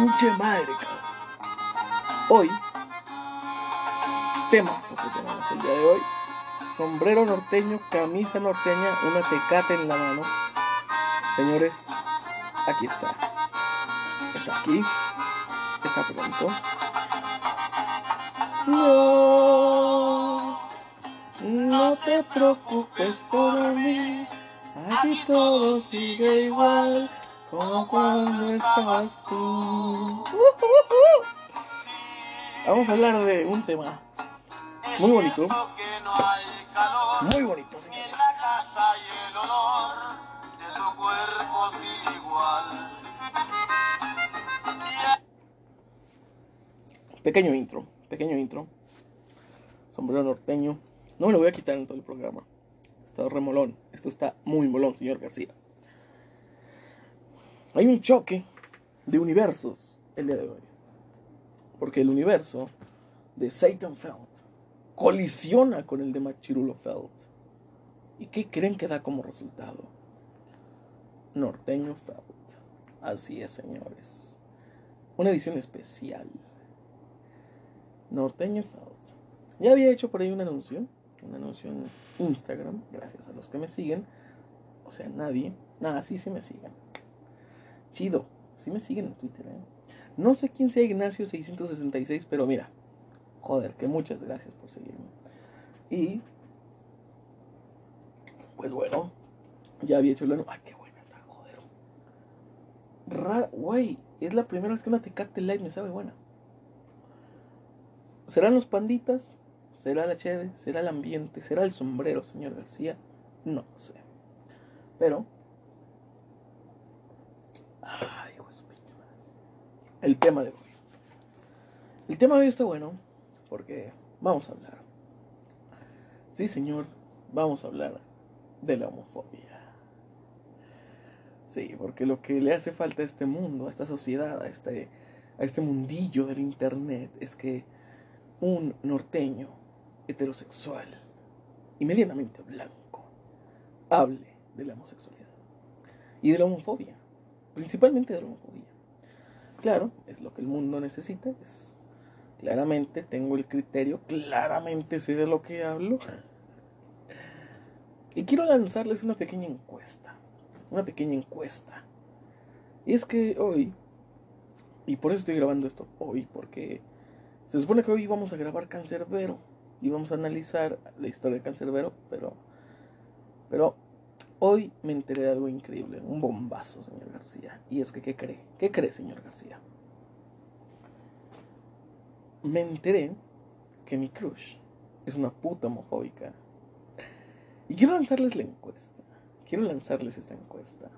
pinche madre, cabrón. Hoy, temazo que tenemos el día de hoy. Sombrero norteño, camisa norteña, una tecate en la mano. Señores, aquí está. Está aquí. Está pronto. No, no te preocupes por mí. Aquí todo sigue igual como cuando estabas tú. Vamos a hablar de un tema muy bonito. Muy bonito, señores. Pequeño intro, pequeño intro. Sombrero norteño. No me lo voy a quitar en todo el programa. Está remolón. Esto está muy molón, señor García. Hay un choque de universos el día de hoy. Porque el universo de Satan Felt colisiona con el de Machirulo Felt. ¿Y qué creen que da como resultado? Norteño Felt. Así es, señores. Una edición especial. Norteño Felt. Ya había hecho por ahí un anuncio. Un anuncio en Instagram. Gracias a los que me siguen. O sea, nadie. Nada, sí, sí me siguen. Chido. Sí me siguen en Twitter, ¿eh? No sé quién sea Ignacio666, pero mira. Joder, que muchas gracias por seguirme. Y. Pues bueno. Ya había hecho el anuncio. Ay, qué buena está, joder. Rara, güey. Es la primera vez que una Tecate Light me sabe buena. ¿Serán los panditas? ¿Será la cheve? ¿Será el ambiente? ¿Será el sombrero, señor García? No sé. Pero. Ay, madre. El tema de hoy. El tema de hoy está bueno porque vamos a hablar. Sí, señor, vamos a hablar de la homofobia. Sí, porque lo que le hace falta a este mundo, a esta sociedad, a este, a este mundillo del internet, es que un norteño heterosexual y medianamente blanco hable de la homosexualidad y de la homofobia, principalmente de la homofobia. Claro, es lo que el mundo necesita, es claramente tengo el criterio, claramente sé de lo que hablo. Y quiero lanzarles una pequeña encuesta, una pequeña encuesta. Y es que hoy, y por eso estoy grabando esto hoy, porque se supone que hoy vamos a grabar Cancerbero y vamos a analizar la historia de Cancerbero, pero, pero hoy me enteré de algo increíble, un bombazo, señor García. Y es que, ¿qué cree? ¿Qué cree, señor García? Me enteré que mi crush es una puta homofóbica. Y quiero lanzarles la encuesta. Quiero lanzarles esta encuesta.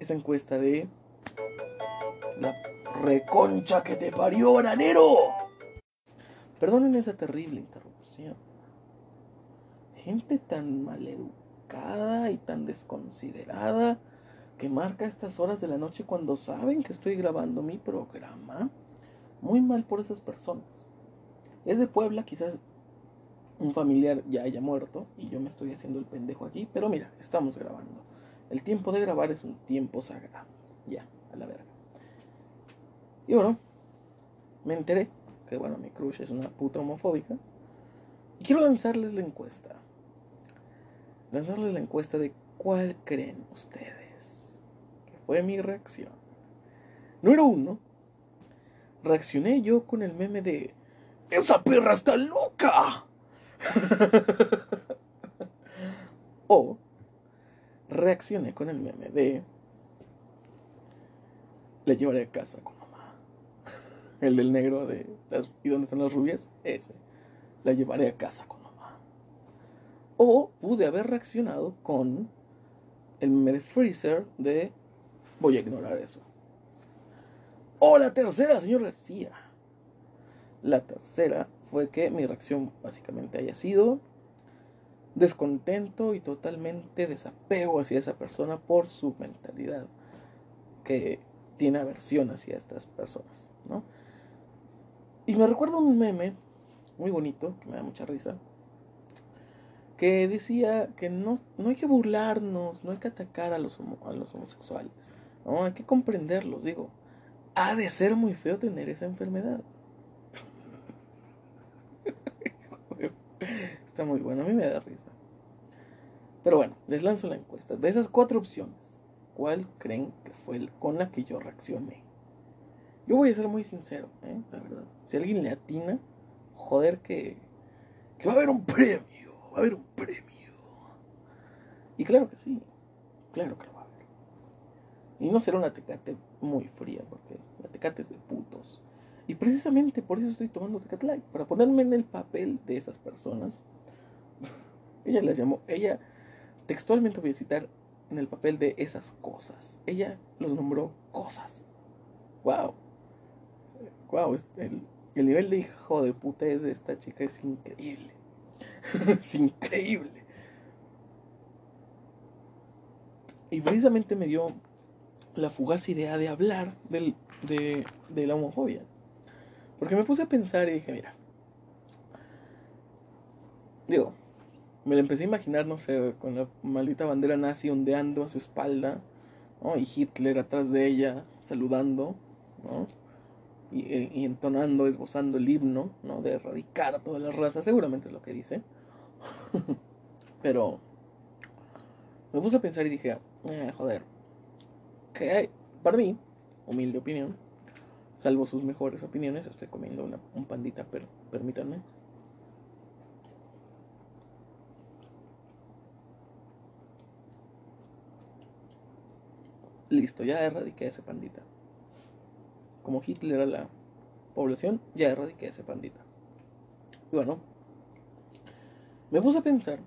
Esta encuesta de la reconcha que te parió, bananero. Perdonen esa terrible interrupción. Gente tan maleducada y tan desconsiderada que marca estas horas de la noche cuando saben que estoy grabando mi programa. Muy mal por esas personas. Es de Puebla, quizás un familiar ya haya muerto y yo me estoy haciendo el pendejo aquí, pero mira, estamos grabando. El tiempo de grabar es un tiempo sagrado. Ya, a la verga. Y bueno, me enteré que bueno, mi crush es una puta homofóbica. Y quiero lanzarles la encuesta. Lanzarles la encuesta de cuál creen ustedes que fue mi reacción. Número uno, reaccioné yo con el meme de ¡Esa perra está loca! o reaccioné con el meme de le llevaré a casa con mamá. El del negro de ¿y dónde están las rubias? Ese. La llevaré a casa con mamá. O pude haber reaccionado con el meme de Freezer de voy a ignorar eso. O la tercera, señor García. La tercera fue que mi reacción básicamente haya sido descontento y totalmente desapego hacia esa persona por su mentalidad que tiene aversión hacia estas personas, ¿no? Y me recuerdo un meme muy bonito, que me da mucha risa, que decía que no, no hay que burlarnos, no hay que atacar a los, homo, a los homosexuales, ¿no? Hay que comprenderlos, digo. ha de ser muy feo tener esa enfermedad. Está muy bueno, a mí me da risa. Pero bueno, les lanzo la encuesta. De esas cuatro opciones, ¿cuál creen que fue con la que yo reaccioné? Yo voy a ser muy sincero, ¿eh? la verdad. Si alguien le atina, joder que, que va a haber un premio, va a haber un premio. Y claro que sí, claro que lo va a haber. Y no será una tecate muy fría, porque la es de putos. Y precisamente por eso estoy tomando Tecate Light, para ponerme en el papel de esas personas. ella las llamó, ella textualmente voy a citar en el papel de esas cosas. Ella los nombró cosas. Wow. Wow, el, el nivel de hijo de puta de esta chica es increíble. es increíble. Y precisamente me dio la fugaz idea de hablar del, de, de la homofobia. Porque me puse a pensar y dije, mira, digo, me la empecé a imaginar, no sé, con la maldita bandera nazi ondeando a su espalda, ¿no? Y Hitler atrás de ella, saludando, ¿no? Y, eh, y, entonando, esbozando el himno, ¿no? De erradicar a todas las razas, seguramente es lo que dice. Pero me puse a pensar y dije, eh, joder, que hay, para mí, humilde opinión, salvo sus mejores opiniones, estoy comiendo una, un pandita, pero permítanme. Listo, ya erradiqué ese pandita. Como Hitler a la población, ya erradiqué ese pandita. Y bueno, me puse a pensar,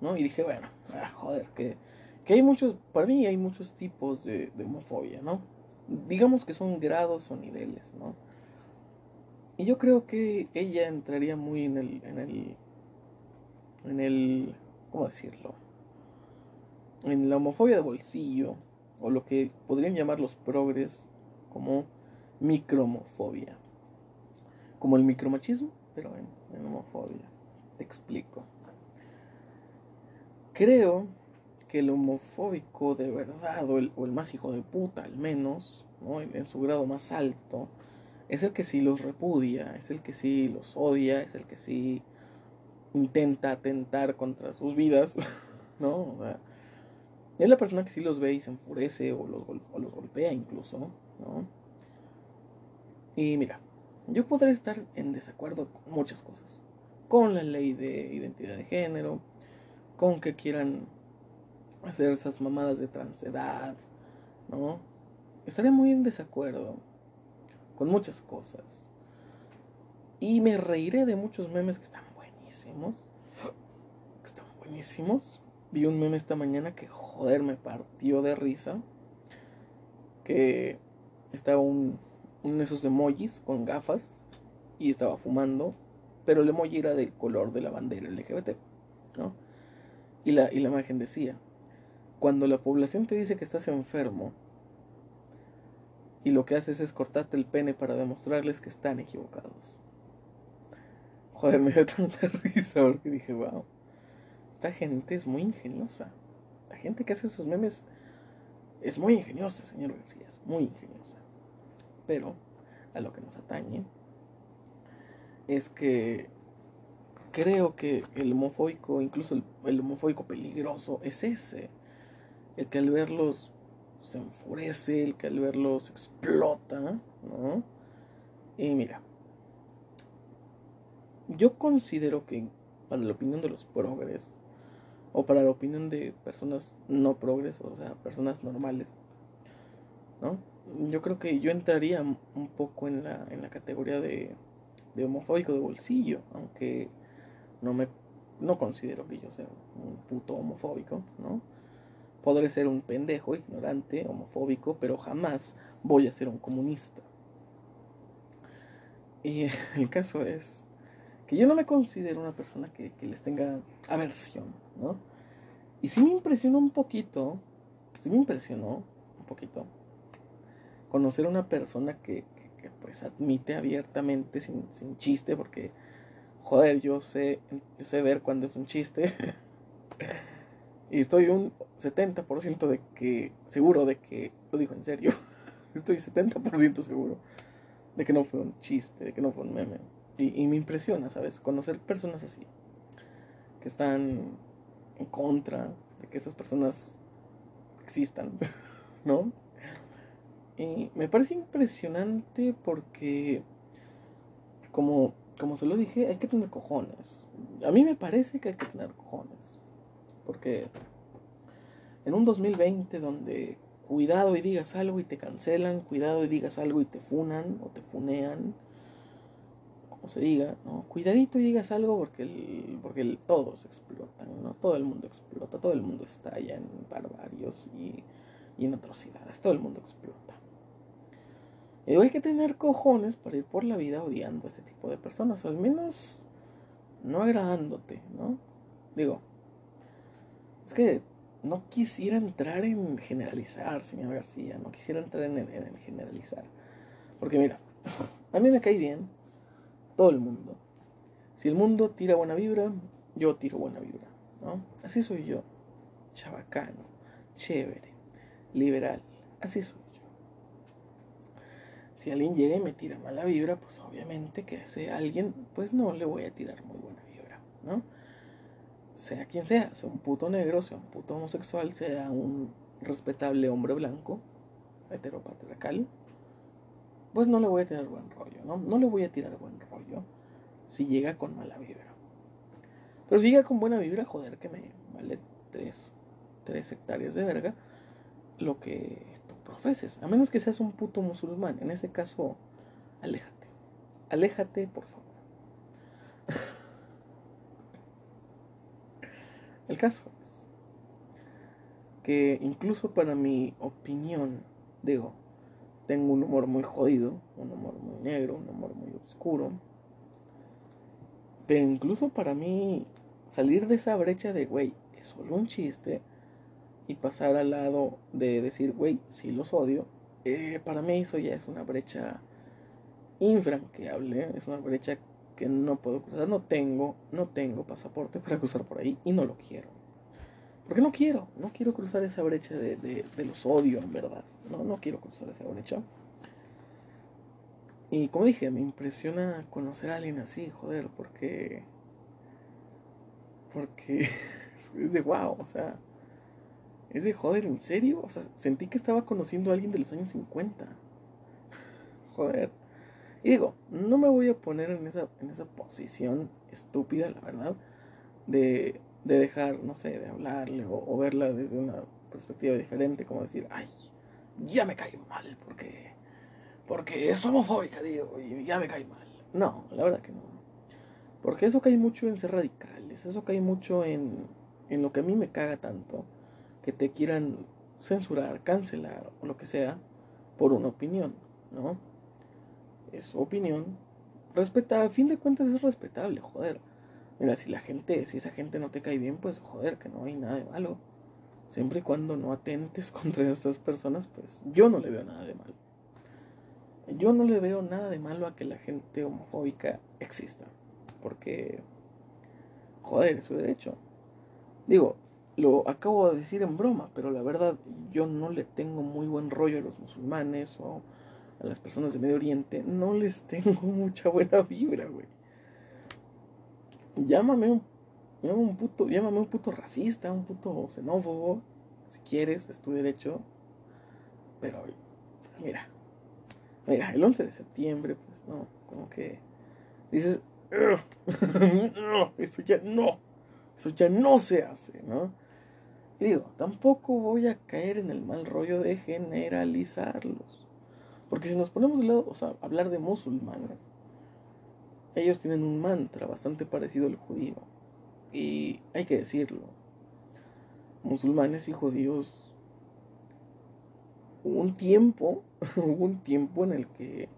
¿no? Y dije, bueno, ah, joder, que, que hay muchos, para mí hay muchos tipos de, de homofobia, ¿no? digamos que son grados o niveles, ¿no? Y yo creo que ella entraría muy en el, en el, en el, ¿cómo decirlo? En la homofobia de bolsillo, o lo que podrían llamar los progres como microhomofobia. Como el micromachismo, pero en, homofobia. Te explico. Creo que el homofóbico de verdad, o el, más hijo de puta al menos, en, su grado más alto, es el que sí los repudia, es el que sí los odia, es el que sí intenta atentar contra sus vidas, ¿no? es la persona que sí los ve y se enfurece o los, o los golpea incluso, ¿no? Y mira, yo podré estar en desacuerdo con muchas cosas. Con la ley de identidad de género, con que quieran hacer esas mamadas de transedad, ¿no? Estaré muy en desacuerdo con muchas cosas. Y me reiré de muchos memes que están buenísimos. Que están buenísimos. Vi un meme esta mañana que joder me partió de risa. Que estaba un, un de esos emojis con gafas y estaba fumando. Pero el emoji era del color de la bandera LGBT, ¿no? Y la, y la imagen decía, cuando la población te dice que estás enfermo y lo que haces es cortarte el pene para demostrarles que están equivocados. Joder, me dio tanta risa porque dije, wow, esta gente es muy ingeniosa. La gente que hace esos memes es muy ingeniosa, señor García, es muy ingeniosa. Pero a lo que nos atañe es que creo que el homofóbico, incluso el, homofóbico peligroso, es ese el que al verlos se enfurece, el que al verlos explota, ¿no? Y mira, yo considero que para la opinión de los progres, o para la opinión de personas no progres, o sea, personas normales, ¿no? Yo creo que yo entraría un poco en la, en la categoría de, de homofóbico de bolsillo, aunque no me no considero que yo sea un puto homofóbico, ¿no? Podré ser un pendejo, ignorante, homofóbico, pero jamás voy a ser un comunista. Y el caso es que yo no me considero una persona que, les tenga aversión, ¿no? Y sí me impresionó un poquito, sí me impresionó un poquito, conocer a una persona que, pues admite abiertamente, sin, sin, chiste, porque, joder, yo sé, yo sé ver cuando es un chiste. Y estoy un 70% de que, seguro de que lo dijo en serio. estoy 70% seguro de que no fue un chiste, de que no fue un meme. Y, y me impresiona, ¿sabes? Conocer personas así, que están en contra de que esas personas existan, ¿no? Y me parece impresionante porque, como, como se lo dije, hay que tener cojones. A mí me parece que hay que tener cojones. Porque en un 2020 donde cuidado y digas algo y te cancelan, cuidado y digas algo y te funan o te funean, como se diga, ¿no? Cuidadito y digas algo porque, el, porque todos explotan, ¿no? Todo el mundo explota, todo el mundo estalla en barbarios y en atrocidades, todo el mundo explota. Y hay que tener cojones para ir por la vida odiando a ese tipo de personas, o al menos no agradándote, ¿no? Digo, es que no quisiera entrar en generalizar, señor García, no quisiera entrar en, en, generalizar. Porque mira, a mí me cae bien todo el mundo. Si el mundo tira buena vibra, yo tiro buena vibra, ¿no? Así soy yo, chabacano, chévere, liberal, así soy. Si alguien llega y me tira mala vibra, pues obviamente que ese alguien, pues no le voy a tirar muy buena vibra, ¿no? sea quien sea, sea un puto negro, sea un puto homosexual, sea un respetable hombre blanco, heteropatriarcal, pues no le voy a tener buen rollo, ¿no? No le voy a tirar buen rollo si llega con mala vibra. Pero si llega con buena vibra, joder, que me vale tres, tres hectáreas de verga lo que profeses. A menos que seas un puto musulmán. En ese caso, aléjate. Aléjate, por favor. El caso es que incluso para mi opinión, digo, tengo un humor muy jodido, un humor muy negro, un humor muy oscuro. Pero incluso para mí salir de esa brecha de, güey, es solo un chiste y pasar al lado de decir, güey, sí los odio, eh, para mí eso ya es una brecha infranqueable, es una brecha que no puedo cruzar, no tengo, no tengo pasaporte para cruzar por ahí y no lo quiero. Porque no quiero, no quiero cruzar esa brecha de, de, los odios, en verdad. No, no quiero cruzar esa brecha. Y como dije, me impresiona conocer a alguien así, joder, porque. Porque es de wow, o sea. Es de joder, ¿en serio? O sea, sentí que estaba conociendo a alguien de los años 50. joder. Y digo, no me voy a poner en esa, en esa posición estúpida, la verdad, de, de dejar, no sé, de hablarle o, verla desde una perspectiva diferente, como decir, ay, ya me cae mal porque, porque es homofóbica, digo, y ya me cae mal. No, la verdad que no. Porque eso cae mucho en ser radicales, eso cae mucho en, en lo que a mí me caga tanto, que te quieran censurar, cancelar o lo que sea por una opinión, ¿no? es su opinión. Respeta, a fin de cuentas es respetable, joder. Mira, si la gente, si esa gente no te cae bien, pues joder, que no hay nada de malo. Siempre y cuando no atentes contra estas personas, pues yo no le veo nada de malo. Yo no le veo nada de malo a que la gente homofóbica exista. Porque, joder, es su derecho. Digo, lo acabo de decir en broma, pero la verdad yo no le tengo muy buen rollo a los musulmanes o a las personas de Medio Oriente, no les tengo mucha buena vibra, güey. Llámame un, llámame un puto, llámame un puto racista, un puto xenófobo, si quieres, es tu derecho. Pero, mira, mira, el 11 de septiembre, pues no, como que dices, eso ya no, eso ya no se hace, ¿no? Y digo, tampoco voy a caer en el mal rollo de generalizarlos. Porque si nos ponemos de lado, o sea, hablar de musulmanes, ellos tienen un mantra bastante parecido al judío. Y hay que decirlo, musulmanes y judíos, hubo un tiempo, hubo un tiempo en el que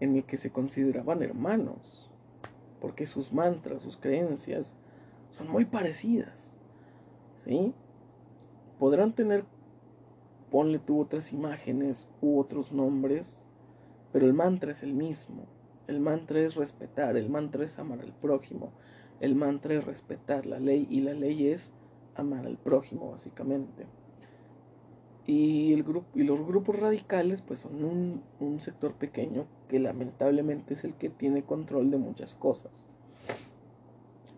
en el que se consideraban hermanos, porque sus mantras, sus creencias son muy parecidas. ¿Sí? Podrán tener ponle tú otras imágenes u otros nombres, pero el mantra es el mismo. El mantra es respetar, el mantra es amar al prójimo, el mantra es respetar la ley y la ley es amar al prójimo básicamente. Y, el grupo, y los grupos radicales pues son un, un sector pequeño que lamentablemente es el que tiene control de muchas cosas.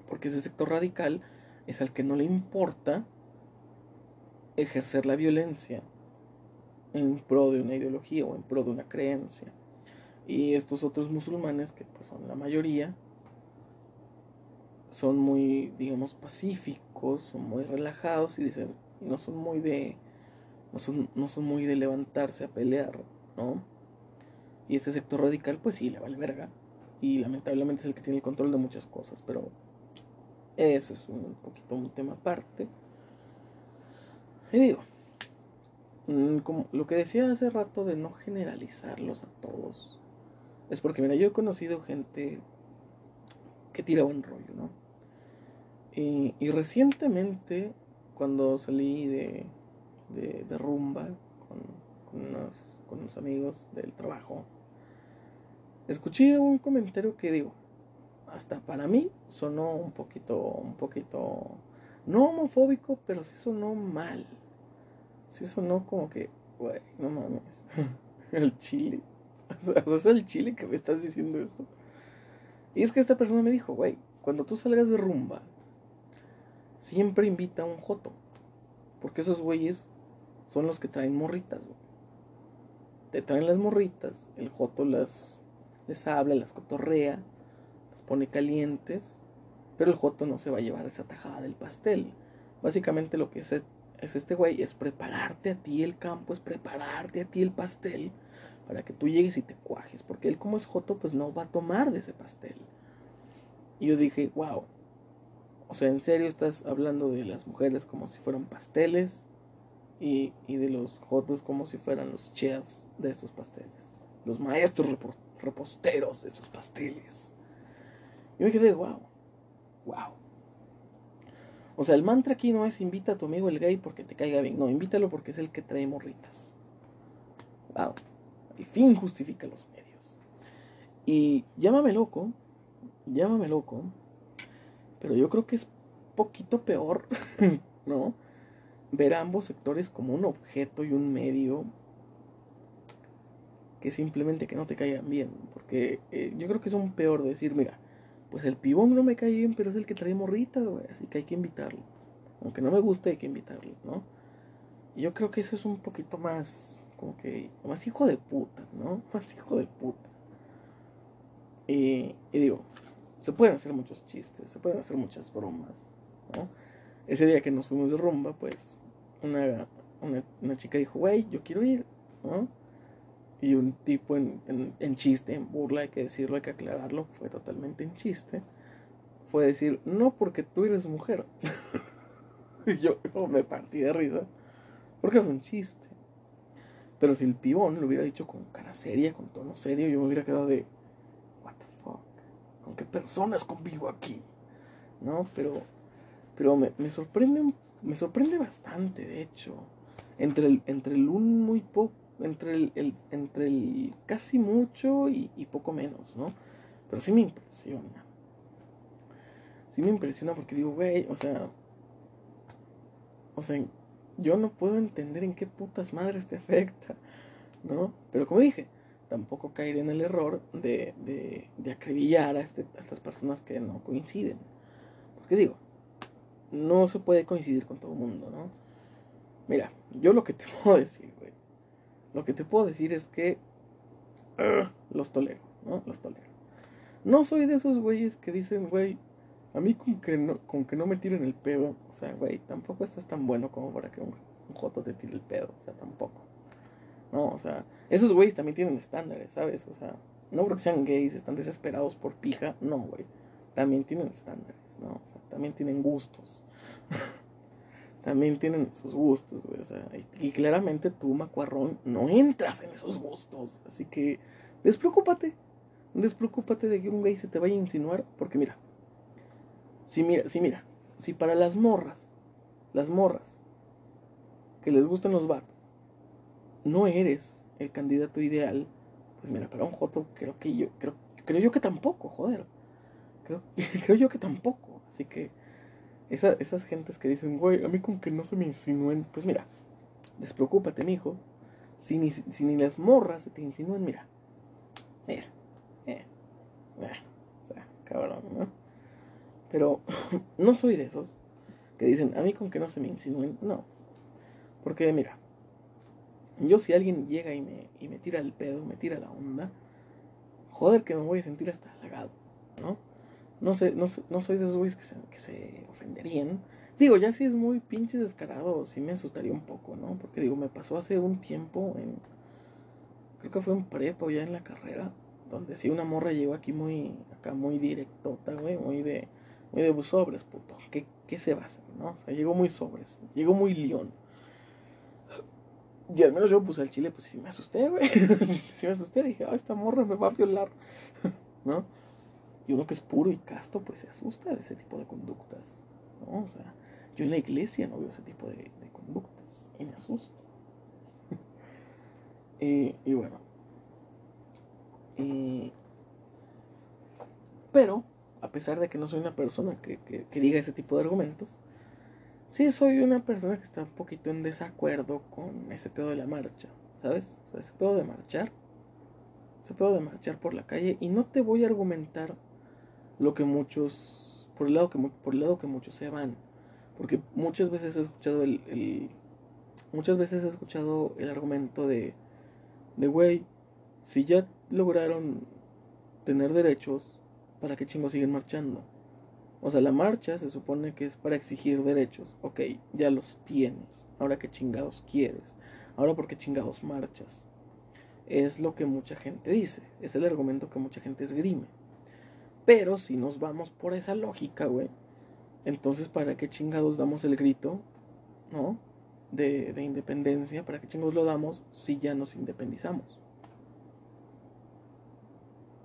Porque ese sector radical es al que no le importa ejercer la violencia en pro de una ideología o en pro de una creencia. Y estos otros musulmanes, que pues son la mayoría, son muy, digamos, pacíficos, son muy relajados y dicen, no son muy de, no son, no son muy de levantarse a pelear, ¿no? Y este sector radical, pues sí, le vale verga. Y lamentablemente es el que tiene el control de muchas cosas, pero eso es un poquito un tema aparte. Y digo, mm, como lo que decía hace rato de no generalizarlos a todos, es porque, mira, yo he conocido gente que tira buen rollo, ¿no? Y, recientemente, cuando salí de, de, rumba con, con, unos, con unos amigos del trabajo, escuché un comentario que digo, hasta para mí sonó un poquito, un poquito, no homofóbico, pero sí sonó mal. Sí sonó como que, güey, no mames, el chile. O sea, es el chile que me estás diciendo esto. Y es que esta persona me dijo, güey, cuando tú salgas de rumba, siempre invita a un joto. Porque esos güeyes son los que traen morritas, güey. Te traen las morritas, el joto las les habla, las cotorrea pone calientes, pero el Joto no se va a llevar esa tajada del pastel. Básicamente lo que es, es este güey es prepararte a ti el campo, es prepararte a ti el pastel para que tú llegues y te cuajes, porque él como es Joto pues no va a tomar de ese pastel. Y yo dije, wow, o sea, en serio estás hablando de las mujeres como si fueran pasteles y, y de los Jotos como si fueran los chefs de estos pasteles, los maestros reposteros de esos pasteles. Yo me quedé, wow, wow. O sea, el mantra aquí no es invita a tu amigo el gay porque te caiga bien. No, invítalo porque es el que trae morritas. Wow. El fin justifica los medios. Y llámame loco, llámame loco, pero yo creo que es poquito peor, ¿no? Ver a ambos sectores como un objeto y un medio que simplemente que no te caigan bien. Porque eh, yo creo que es un peor decir, mira, pues el pibón no me cae bien, pero es el que trae morrita, güey, así que hay que invitarlo. Aunque no me guste, hay que invitarlo, ¿no? Y yo creo que eso es un poquito más, como que, más hijo de puta, ¿no? Más hijo de puta. Y, digo, se pueden hacer muchos chistes, se pueden hacer muchas bromas, ¿no? Ese día que nos fuimos de rumba, pues, una, una, una chica dijo, güey, yo quiero ir, ¿no? Y un tipo en, en, chiste, en burla, hay que decirlo, hay que aclararlo, fue totalmente en chiste, fue decir, no porque tú eres mujer. y yo, me partí de risa, porque fue un chiste. Pero si el pibón lo hubiera dicho con cara seria, con tono serio, yo me hubiera quedado de, what the fuck, ¿con qué personas convivo aquí? ¿No? Pero, pero me, me sorprende, me sorprende bastante, de hecho, entre entre el un muy poco entre el, entre el casi mucho y, poco menos, ¿no? Pero sí me impresiona. Sí me impresiona porque digo, güey, o sea, o sea, yo no puedo entender en qué putas madres te afecta, ¿no? Pero como dije, tampoco caer en el error de, de, de acribillar a, este, a estas personas que no coinciden. Porque digo, no se puede coincidir con todo el mundo, ¿no? Mira, yo lo que te puedo decir, güey, lo que te puedo decir es que ah, los tolero, ¿no? Los tolero. No soy de esos güeyes que dicen, güey, a mí con que no, con que no me tiren el pedo, o sea, güey, tampoco estás tan bueno como para que un, joto te tire el pedo, o sea, tampoco. No, o sea, esos güeyes también tienen estándares, ¿sabes? O sea, no porque sean gays, están desesperados por pija, no, güey. También tienen estándares, ¿no? O sea, también tienen gustos. también tienen sus gustos, güey. O sea, y, claramente tú, macuarrón, no entras en esos gustos. Así que despreocúpate. Despreocúpate de que un güey se te vaya a insinuar. Porque mira, si mira, si mira, si para las morras, las morras, que les gustan los vatos, no eres el candidato ideal, pues mira, para un joto creo que yo, creo, creo yo que tampoco, joder. Creo, creo yo que tampoco. Así que esas gentes que dicen, güey, a mí con que no se me insinúen, pues mira, despreocúpate, mijo. Si ni, si ni las morras se te insinúan, mira, mira, eh, eh, o sea, cabrón, ¿no? Pero no soy de esos que dicen, a mí con que no se me insinúen, no. Porque mira, yo si alguien llega y me, y me tira el pedo, me tira la onda, joder que me voy a sentir hasta halagado, ¿no? No sé, no, no soy de esos güeyes que se, que se ofenderían. Digo, ya si es muy pinche descarado, sí me asustaría un poco, ¿no? Porque digo, me pasó hace un tiempo en, creo que fue en prepa o ya en la carrera, donde sí una morra llegó aquí muy, acá muy directota, güey, muy de, muy de sobres, puto. ¿Qué, ¿Qué se va a hacer, no? O sea, llegó muy sobres, llegó muy león. Y al menos yo puse al chile, pues sí me asusté, güey. sí me asusté, dije, ah, esta morra me va a violar, ¿no? Y uno que es puro y casto, pues se asusta de ese tipo de conductas. O sea, yo en la iglesia no veo ese tipo de, conductas y me asusto. y, y, bueno. Y, pero, a pesar de que no soy una persona que, que, que diga ese tipo de argumentos, sí soy una persona que está un poquito en desacuerdo con ese pedo de la marcha, ¿sabes? O sea, ese pedo de marchar, ese pedo de marchar por la calle y no te voy a argumentar lo que muchos, por el lado que, por el lado que muchos se van, porque muchas veces he escuchado el, muchas veces he escuchado el argumento de, de güey, si ya lograron tener derechos, ¿para qué chingos siguen marchando? O sea, la marcha se supone que es para exigir derechos. Ok, ya los tienes. Ahora qué chingados quieres. Ahora por qué chingados marchas. Es lo que mucha gente dice. Es el argumento que mucha gente esgrime. Pero si nos vamos por esa lógica, güey. Entonces, ¿para qué chingados damos el grito? ¿No? De, de independencia. ¿Para qué chingados lo damos si ya nos independizamos?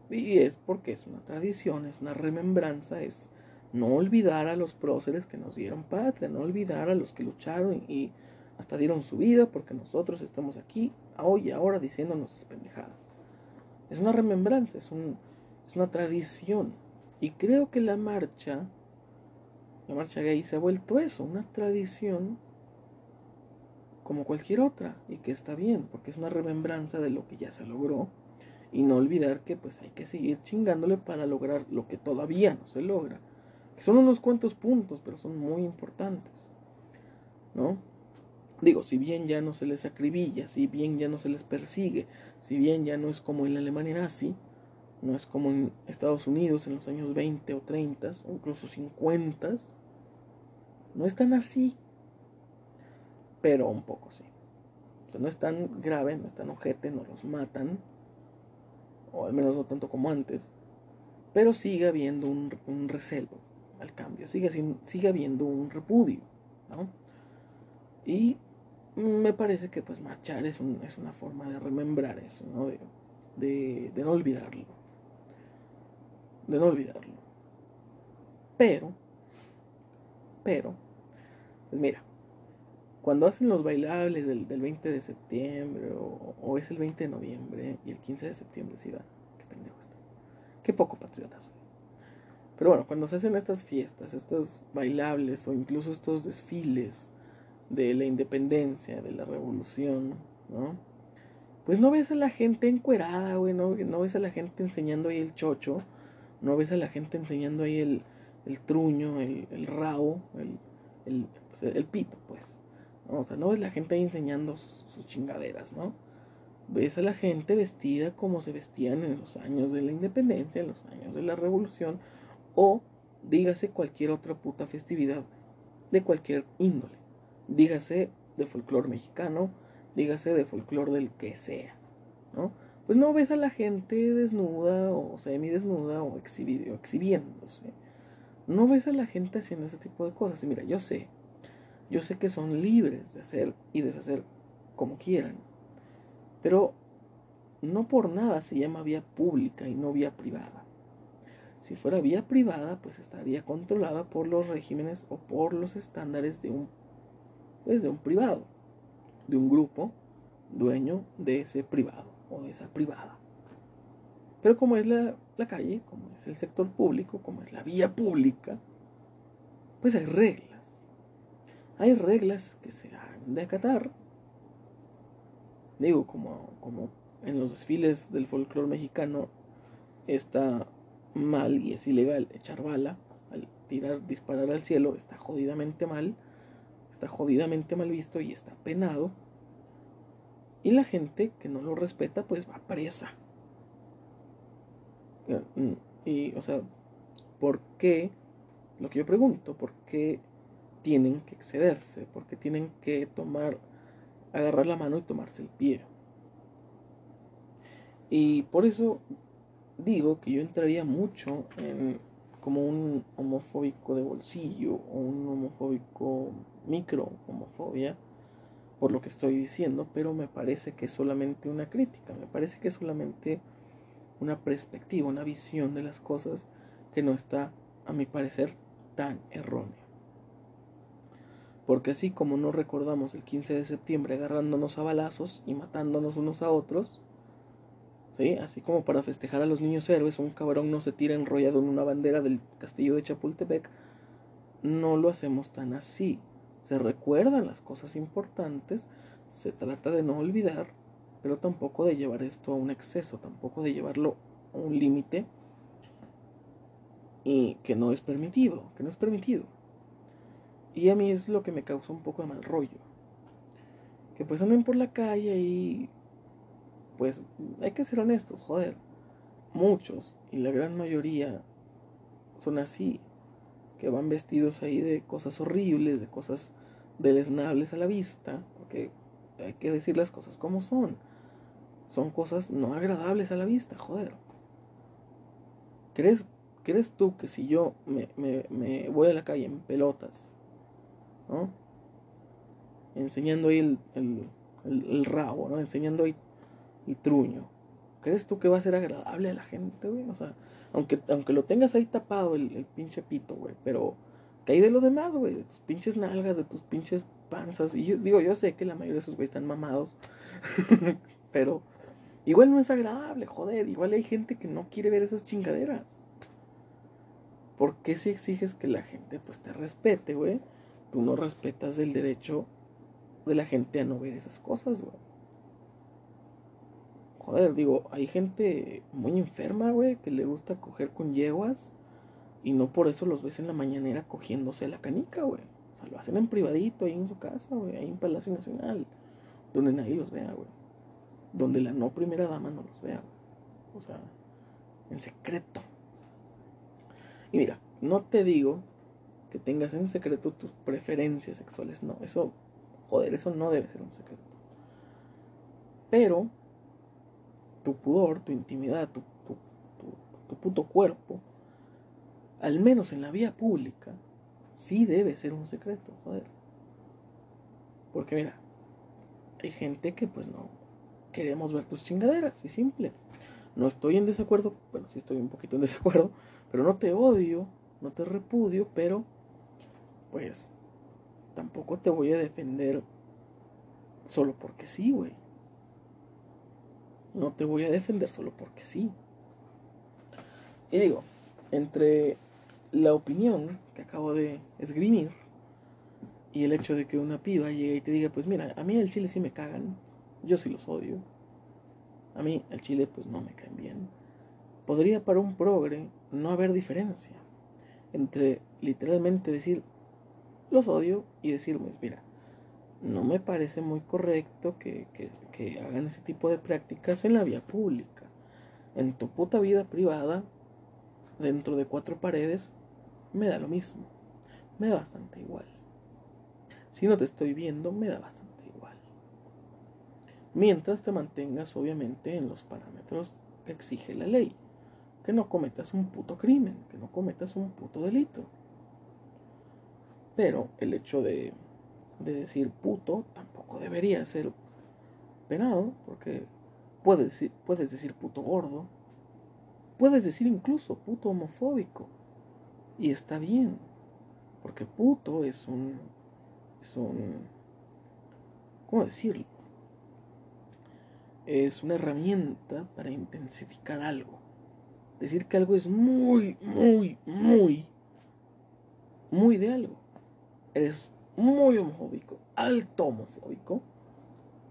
Y es porque es una tradición, es una remembranza, es no olvidar a los próceres que nos dieron patria, no olvidar a los que lucharon y hasta dieron su vida porque nosotros estamos aquí hoy y ahora diciéndonos esas pendejadas. Es una remembranza, es, un, es una tradición. Y creo que la marcha, la marcha gay se ha vuelto eso, una tradición como cualquier otra y que está bien porque es una remembranza de lo que ya se logró y no olvidar que pues hay que seguir chingándole para lograr lo que todavía no se logra son unos cuantos puntos, pero son muy importantes. ¿No? Digo, si bien ya no se les acribilla, si bien ya no se les persigue, si bien ya no es como en la Alemania nazi, no es como en Estados Unidos en los años 20 o 30 o incluso 50, no es tan así, pero un poco sí. O sea, no es tan grave, no es tan ojete, no los matan, o al menos no tanto como antes, pero sigue habiendo un, un recelo, al cambio, sigue, sigue habiendo un repudio, ¿no? Y me parece que pues marchar es, un, es una forma de remembrar eso, ¿no? De, de, de no olvidarlo. De no olvidarlo. Pero, pero, pues mira, cuando hacen los bailables del, del 20 de septiembre o, o, es el 20 de noviembre y el 15 de septiembre, sí va, qué pendejo esto. Qué poco patriotas. Pero bueno, cuando se hacen estas fiestas, estos bailables o incluso estos desfiles de la independencia, de la revolución, ¿no? Pues no ves a la gente encuerada, güey, no, no ves a la gente enseñando ahí el chocho, no ves a la gente enseñando ahí el, el truño, el, el rao, el, el, pues, el, pito, pues. ¿no? O sea, no ves la gente ahí enseñando sus, sus chingaderas, ¿no? Ves a la gente vestida como se vestían en los años de la independencia, en los años de la revolución, o dígase cualquier otra puta festividad de cualquier índole. Dígase de folclore mexicano, dígase de folclore del que sea, ¿no? Pues no ves a la gente desnuda o semidesnuda o exhibiéndose. No ves a la gente haciendo ese tipo de cosas. Y mira, yo sé, yo sé que son libres de hacer y deshacer como quieran. Pero no por nada se llama vía pública y no vía privada. Si fuera vía privada, pues estaría controlada por los regímenes o por los estándares de un, pues de un privado, de un grupo dueño de ese privado o de esa privada. Pero como es la, la calle, como es el sector público, como es la vía pública, pues hay reglas. Hay reglas que se han de acatar digo, como, como en los desfiles del folclore mexicano está mal y es ilegal echar bala, al tirar, disparar al cielo, está jodidamente mal, está jodidamente mal visto y está penado. Y la gente que no lo respeta, pues va presa. Y, o sea, ¿por qué? Lo que yo pregunto, ¿por qué tienen que excederse? ¿Por qué tienen que tomar, agarrar la mano y tomarse el pie? Y por eso digo que yo entraría mucho en como un homofóbico de bolsillo o un homofóbico micro homofobia por lo que estoy diciendo, pero me parece que es solamente una crítica, me parece que es solamente una perspectiva, una visión de las cosas que no está, a mi parecer, tan errónea. Porque así como no recordamos el 15 de septiembre agarrándonos a balazos y matándonos unos a otros, Así como para festejar a los niños héroes, un cabrón no se tira enrollado en una bandera del castillo de Chapultepec. No lo hacemos tan así. Se recuerdan las cosas importantes, se trata de no olvidar, pero tampoco de llevar esto a un exceso, tampoco de llevarlo a un límite y que no es permitido, que no es permitido. Y a mí es lo que me causa un poco de mal rollo. Que pues anden por la calle y pues hay que ser honestos, joder. Muchos, y la gran mayoría, son así, que van vestidos ahí de cosas horribles, de cosas deleznables a la vista, porque hay que decir las cosas como son. Son cosas no agradables a la vista, joder. ¿Crees, ¿crees tú que si yo me, me, voy a la calle en pelotas, ¿no? Enseñando ahí el, el, el rabo, ¿no? Enseñando ahí y truño. ¿Crees tú que va a ser agradable a la gente, güey? O sea, aunque, aunque lo tengas ahí tapado el, pinche pito, güey, pero que hay de lo demás, güey, de tus pinches nalgas, de tus pinches panzas. Y yo digo, yo sé que la mayoría de esos güeyes están mamados, pero igual no es agradable, joder, igual hay gente que no quiere ver esas chingaderas. ¿Por qué si exiges que la gente pues te respete, güey? Tú no respetas el derecho de la gente a no ver esas cosas, güey joder, digo, hay gente muy enferma, güey, que le gusta coger con yeguas y no por eso los ves en la mañanera cogiéndose la canica, güey. O sea, lo hacen en privadito, ahí en su casa, güey, ahí en Palacio Nacional, donde nadie los vea, güey. Donde la no primera dama no los vea, güey. O sea, en secreto. Y mira, no te digo que tengas en secreto tus preferencias sexuales, no, eso, joder, eso no debe ser un secreto. Pero tu pudor, tu intimidad, tu, tu, puto cuerpo, al menos en la vía pública, sí debe ser un secreto, joder. Porque mira, hay gente que pues no queremos ver tus chingaderas, y simple. No estoy en desacuerdo, bueno, sí estoy un poquito en desacuerdo, pero no te odio, no te repudio, pero pues tampoco te voy a defender solo porque sí, güey. No te voy a defender solo porque sí. Y digo, entre la opinión que acabo de esgrimir y el hecho de que una piba llegue y te diga, pues mira, a mí el chile sí me cagan, yo sí los odio, a mí el chile pues no me caen bien, podría para un progre no haber diferencia entre literalmente decir los odio y decir, pues mira, no me parece muy correcto que, hagan ese tipo de prácticas en la vía pública. En tu puta vida privada, dentro de cuatro paredes, me da lo mismo. Me da bastante igual. Si no te estoy viendo, me da bastante igual. Mientras te mantengas, obviamente, en los parámetros que exige la ley. Que no cometas un puto crimen, que no cometas un puto delito. Pero el hecho de de decir puto tampoco debería ser penado, porque puedes puedes decir puto gordo, puedes decir incluso puto homofóbico, y está bien, porque puto es un, es un, ¿cómo decirlo? Es una herramienta para intensificar algo. Decir que algo es muy, muy, muy, muy de algo. Es muy homofóbico, alto homofóbico,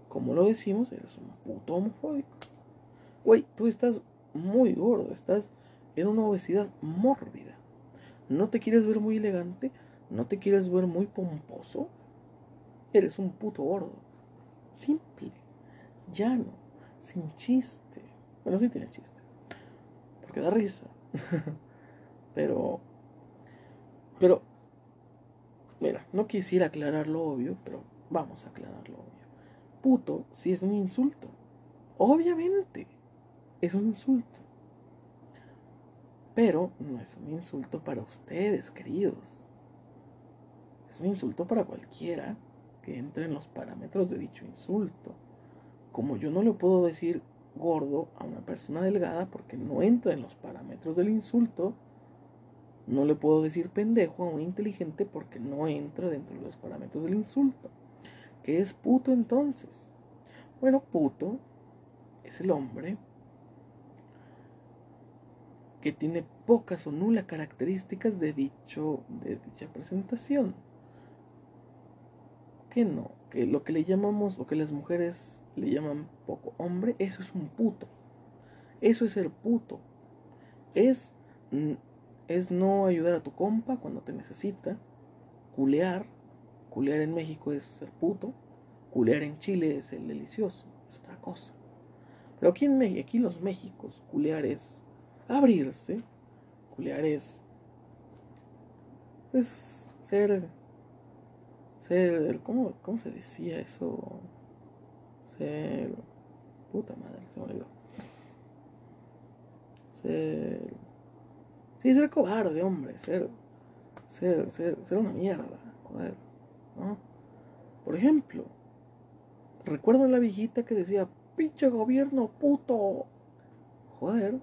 como lo decimos, eres un puto homofóbico. Güey, tú estás muy gordo, estás en una obesidad mórbida. No te quieres ver muy elegante, no te quieres ver muy pomposo. Eres un puto gordo. Simple, llano, sin chiste. Bueno, sí tiene chiste. Porque da risa. pero. Pero. Mira, no quisiera aclarar lo obvio, pero vamos a aclarar lo obvio. Puto sí es un insulto. Obviamente. Es un insulto. Pero no es un insulto para ustedes, queridos. Es un insulto para cualquiera que entre en los parámetros de dicho insulto. Como yo no le puedo decir gordo a una persona delgada porque no entra en los parámetros del insulto, no le puedo decir pendejo a un inteligente porque no entra dentro de los parámetros del insulto. ¿Qué es puto entonces? Bueno, puto es el hombre que tiene pocas o nulas características de, dicho, de dicha presentación. Que no, que lo que le llamamos, o que las mujeres le llaman poco hombre, eso es un puto. Eso es ser puto. Es, es no ayudar a tu compa cuando te necesita. Culear. Culear en México es ser puto. Culear en Chile es el delicioso. Es otra cosa. Pero aquí en México, aquí en los Méxicos, culear es abrirse. Culear es. Pues ser. Ser. ¿Cómo, cómo se decía eso? Ser. Puta madre, se me olvidó. Ser. Sí, ser cobarde, hombre. Ser. Ser, ser, ser una mierda. Joder. ¿No? Por ejemplo, ¿recuerdan la viejita que decía, pinche gobierno puto? Joder.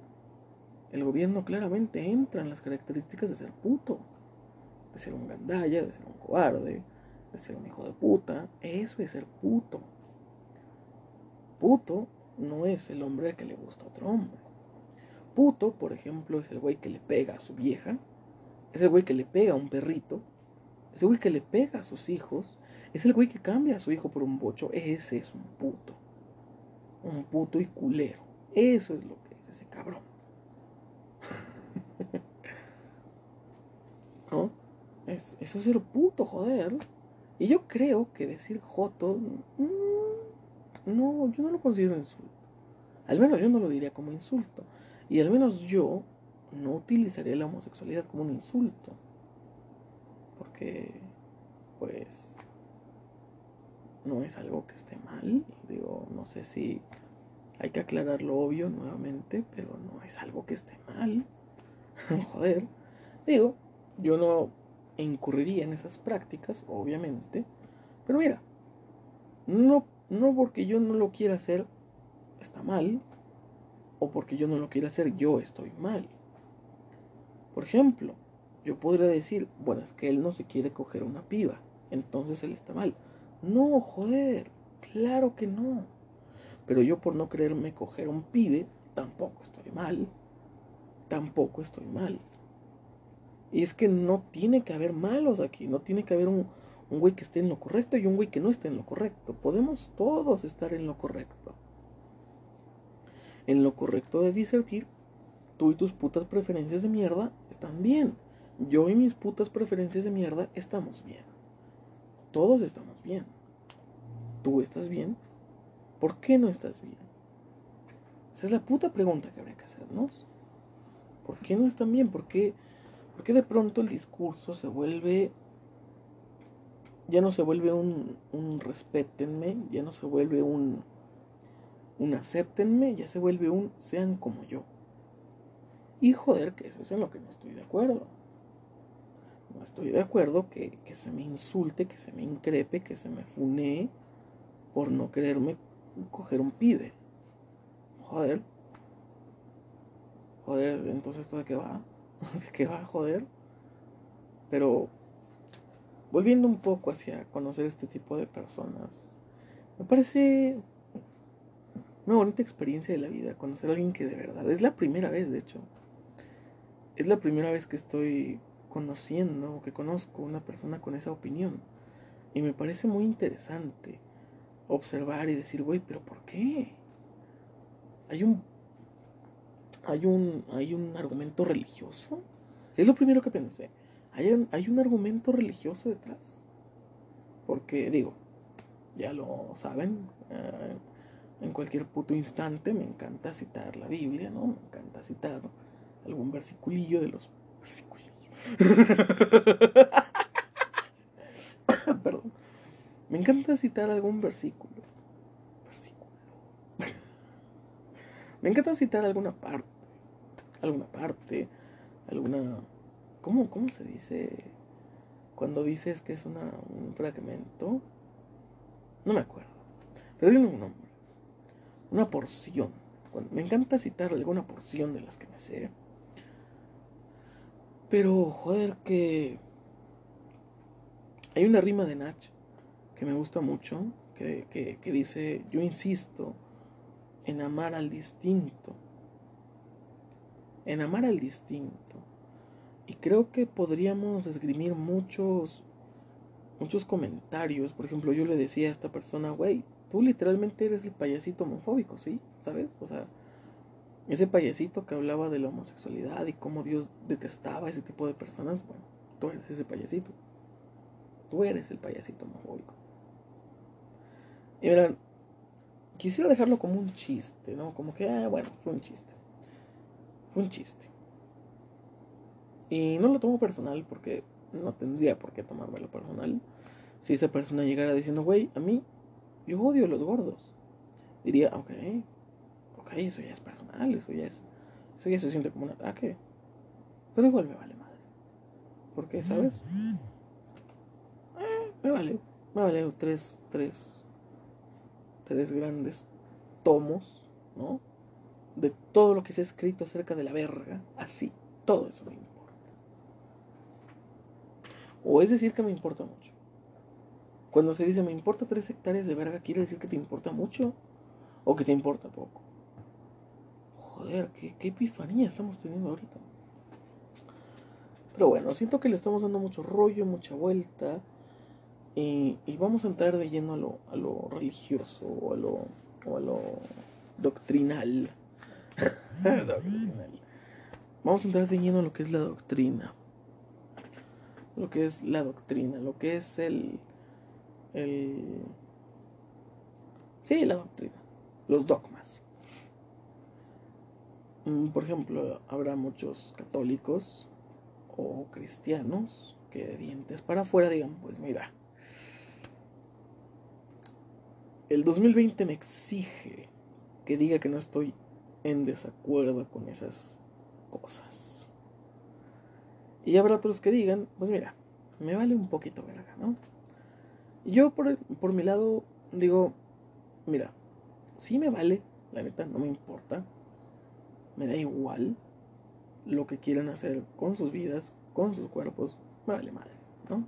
El gobierno claramente entra en las características de ser puto. De ser un gandalla, de ser un cobarde, de ser un hijo de puta. Eso es ser puto puto no es el hombre que le gusta a otro hombre. Puto, por ejemplo, es el güey que le pega a su vieja, es el güey que le pega a un perrito, es el güey que le pega a sus hijos, es el güey que cambia a su hijo por un bocho. Ese es un puto. Un puto y culero. Eso es lo que es ese cabrón. ¿No? Es, eso es ser puto, joder. Y yo creo que decir joto... No, yo no lo considero insulto. Al menos yo no lo diría como insulto. Y al menos yo no utilizaría la homosexualidad como un insulto. Porque, pues, no es algo que esté mal. Digo, no sé si hay que aclarar lo obvio nuevamente, pero no es algo que esté mal. Joder. Digo, yo no incurriría en esas prácticas, obviamente. Pero mira, no no porque yo no lo quiera hacer está mal, o porque yo no lo quiera hacer yo estoy mal. Por ejemplo, yo podría decir, bueno, es que él no se quiere coger una piba, entonces él está mal. No, joder, claro que no. Pero yo por no quererme coger un pibe, tampoco estoy mal. Tampoco estoy mal. Y es que no tiene que haber malos aquí, no tiene que haber un, güey que esté en lo correcto y un güey que no esté en lo correcto. Podemos todos estar en lo correcto. En lo correcto de disertir, tú y tus putas preferencias de mierda están bien. Yo y mis putas preferencias de mierda estamos bien. Todos estamos bien. ¿Tú estás bien? ¿Por qué no estás bien? Esa es la puta pregunta que habría que hacernos. ¿Por qué no están bien? ¿Por qué, ¿Por qué de pronto el discurso se vuelve ya no se vuelve un, un respétenme, ya no se vuelve un, un acéptenme, ya se vuelve un sean como yo. Y joder, que eso es en lo que no estoy de acuerdo. No estoy de acuerdo que, que se me insulte, que se me increpe, que se me funee por no quererme coger un pibe. Joder. Joder, entonces esto de qué va? ¿De qué va, joder? Pero volviendo un poco hacia conocer este tipo de personas, me parece una bonita experiencia de la vida, conocer a alguien que de verdad, es la primera vez de hecho, es la primera vez que estoy conociendo o que conozco una persona con esa opinión y me parece muy interesante observar y decir, güey, pero ¿por qué? Hay un hay un hay un argumento religioso. Es lo primero que pensé. Hay un, hay un argumento religioso detrás. Porque digo, ya lo saben, eh, en cualquier puto instante me encanta citar la Biblia, ¿no? Me encanta citar algún versiculillo de los versiculillos. Perdón. Me encanta citar algún versículo. Versículo. me encanta citar alguna parte. Alguna parte. Alguna. ¿Cómo, cómo se dice? Cuando dices que es una, un fragmento. No me acuerdo. Pero tiene un nombre. Una porción. Me encanta citar alguna porción de las que me sé. Pero, joder, que. Hay una rima de Nach que me gusta mucho, que, que, dice, yo insisto en amar al distinto, en amar al distinto. Y creo que podríamos esgrimir muchos, muchos comentarios. Por ejemplo, yo le decía a esta persona, güey, tú literalmente eres el payasito homofóbico, ¿sí? ¿Sabes? O sea, ese payasito que hablaba de la homosexualidad y cómo Dios detestaba a ese tipo de personas, bueno, tú eres ese payasito. Tú eres el payasito homofóbico. Y verán, quisiera dejarlo como un chiste, ¿no? Como que, ah, bueno, fue un chiste. Fue un chiste. Y no lo tomo personal porque no tendría por qué tomármelo personal. Si esa persona llegara diciendo, güey, a mí, yo odio a los gordos. Diría, ok, ok, eso ya es personal, eso ya es, eso ya se siente como un ataque. Pero igual me vale madre. ¿Por qué, sabes? Eh, me vale, me vale tres, tres tres grandes tomos, ¿no? De todo lo que se ha escrito acerca de la verga, así, todo eso me importa. O es decir que me importa mucho. Cuando se dice me importa tres hectáreas de verga, quiere decir que te importa mucho o que te importa poco. Joder, qué, qué epifanía estamos teniendo ahorita. Pero bueno, siento que le estamos dando mucho rollo, mucha vuelta. Y, vamos a entrar de lleno a lo, a lo religioso o a lo, o a lo doctrinal. Vamos a entrar de a lo que es la doctrina. Lo que es la doctrina, lo que es el. el sí, la doctrina. Los dogmas. Mm, por ejemplo, habrá muchos católicos o cristianos que de dientes para afuera digan, pues mira, el 2020 me exige que diga que no estoy en desacuerdo con esas cosas. Y habrá otros que digan, pues mira, me vale un poquito verga, ¿no? Yo por, por mi lado digo, mira, sí me vale, la neta, no me importa, me da igual lo que quieran hacer con sus vidas, con sus cuerpos, me vale madre, ¿no?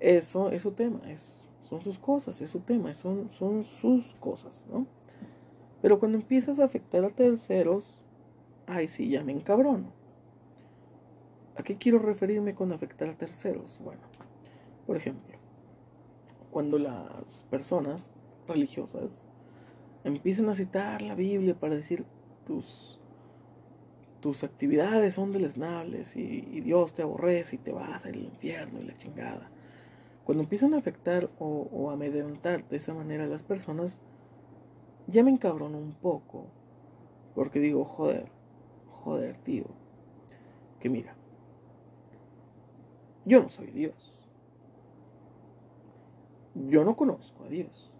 Eso es su tema, es son sus cosas, es su tema, son, son sus cosas, ¿no? Pero cuando empiezas a afectar a terceros, ay, sí, ya me encabrono. ¿A qué quiero referirme con afectar a terceros? Bueno, por ejemplo, cuando las personas religiosas empiezan a citar la Biblia para decir tus, tus actividades son deleznables y, Dios te aborrece y te vas al infierno y la chingada. Cuando empiezan a afectar o, a de esa manera a las personas, ya me encabrono un poco. Porque digo, joder, joder, tío. Que mira, yo no soy Dios. Yo no conozco a Dios.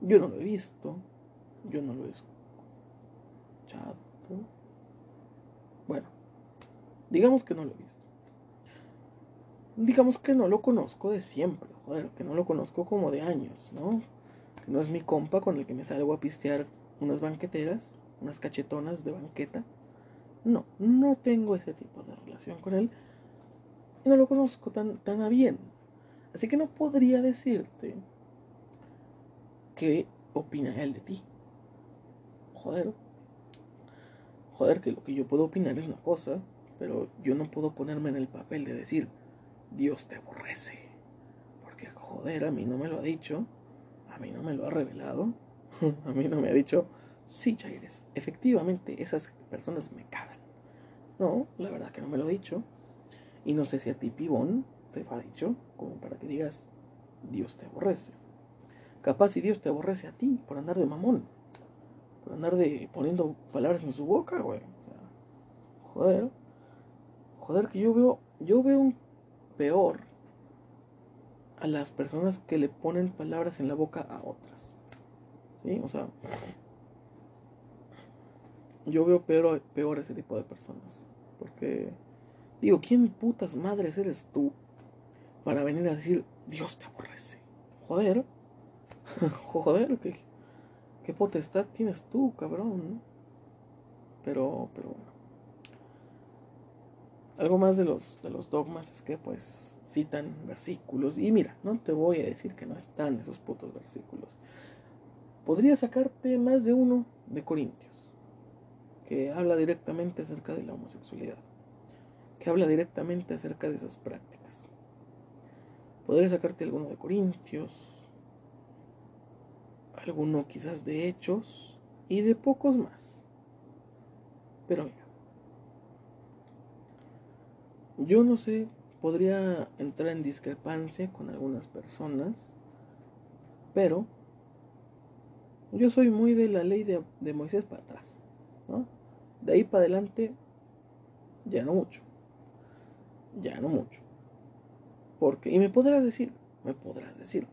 Yo no lo he visto. Yo no lo he escuchado. Bueno, digamos que no lo he visto digamos que no lo conozco de siempre, joder, que no lo conozco como de años, ¿no? No es mi compa con el que me salgo a pistear unas banqueteras, unas cachetonas de banqueta. No, no tengo ese tipo de relación con él. Y no lo conozco tan, tan a bien. Así que no podría decirte qué opina él de ti. Joder. Joder, que lo que yo puedo opinar es una cosa, pero yo no puedo ponerme en el papel de decir, Dios te aborrece. Porque, joder, a mí no me lo ha dicho, a mí no me lo ha revelado, a mí no me ha dicho, sí, Chaires, efectivamente, esas personas me cagan. No, la verdad que no me lo ha dicho. Y no sé si a ti, pibón, te lo ha dicho, como para que digas, Dios te aborrece. Capaz si Dios te aborrece a ti por andar de mamón, por andar de poniendo palabras en su boca, güey. O sea, joder, joder que yo veo, yo veo un peor a las personas que le ponen palabras en la boca a otras. ¿Sí? O sea, yo veo peor, peor ese tipo de personas. Porque digo, ¿quién putas madres eres tú para venir a decir Dios te aborrece? Joder, joder, ¿qué, qué potestad tienes tú, cabrón. Pero, pero bueno. Algo más de los, de los dogmas es que pues citan versículos. Y mira, no te voy a decir que no están esos putos versículos. Podría sacarte más de uno de Corintios, que habla directamente acerca de la homosexualidad, que habla directamente acerca de esas prácticas. Podría sacarte alguno de Corintios, alguno quizás de Hechos y de pocos más. Pero mira, yo no sé, podría entrar en discrepancia con algunas personas, pero yo soy muy de la ley de, de Moisés para atrás, ¿no? De ahí para adelante, ya no mucho, ya no mucho. Porque, y me podrás decir, me podrás decir,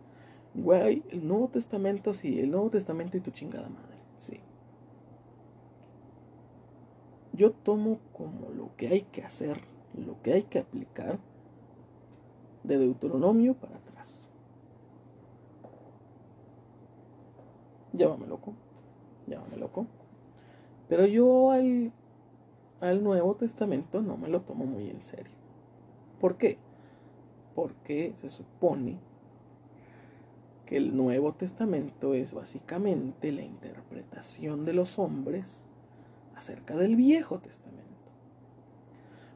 güey, el Nuevo Testamento, sí, el Nuevo Testamento y tu chingada madre, sí. Yo tomo como lo que hay que hacer lo que hay que aplicar de Deuteronomio para atrás. Llámame loco, llámame loco. Pero yo al, al Nuevo Testamento no me lo tomo muy en serio. ¿Por qué? Porque se supone que el Nuevo Testamento es básicamente la interpretación de los hombres acerca del Viejo Testamento.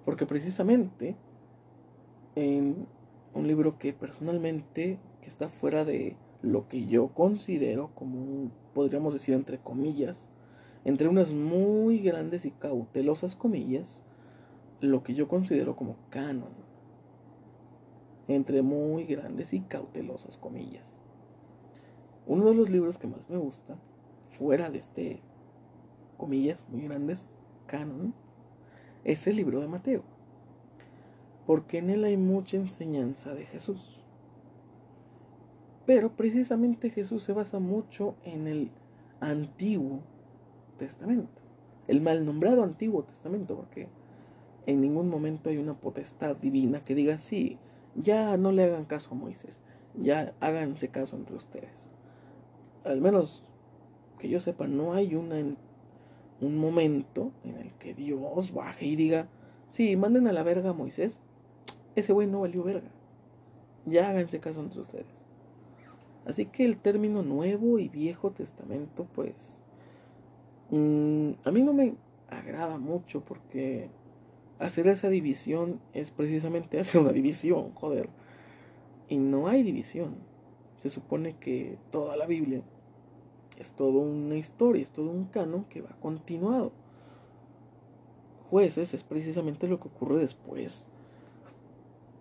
Porque precisamente en un libro que personalmente que está fuera de lo que yo considero como podríamos decir entre comillas, entre unas muy grandes y cautelosas comillas, lo que yo considero como canon. Entre muy grandes y cautelosas comillas. Uno de los libros que más me gusta, fuera de este comillas muy grandes, canon, es el libro de Mateo, porque en él hay mucha enseñanza de Jesús. Pero precisamente Jesús se basa mucho en el Antiguo Testamento, el mal nombrado Antiguo Testamento, porque en ningún momento hay una potestad divina que diga, sí, ya no le hagan caso a Moisés, ya háganse caso entre ustedes. Al menos que yo sepa, no hay una un momento en el que Dios baje y diga, sí, manden a la verga a Moisés, ese güey no valió verga. Ya háganse caso entre ustedes. Así que el término Nuevo y Viejo Testamento, pues, mm, a mí no me agrada mucho porque hacer esa división es precisamente hacer una división, joder. Y no hay división. Se supone que toda la Biblia es toda una historia, es todo un canon que va continuado. Jueces es precisamente lo que ocurre después,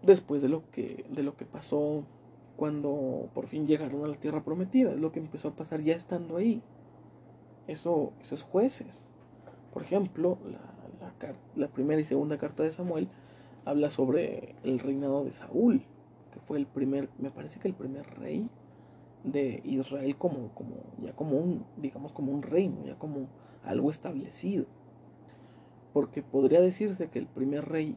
después de lo que, de lo que pasó cuando por fin llegaron a la tierra prometida, es lo que empezó a pasar ya estando ahí. Eso, eso es jueces. Por ejemplo, la, la, la primera y segunda carta de Samuel habla sobre el reinado de Saúl, que fue el primer, me parece que el primer rey de Israel como, como, ya como un, digamos, como un reino, ya como algo establecido. Porque podría decirse que el primer rey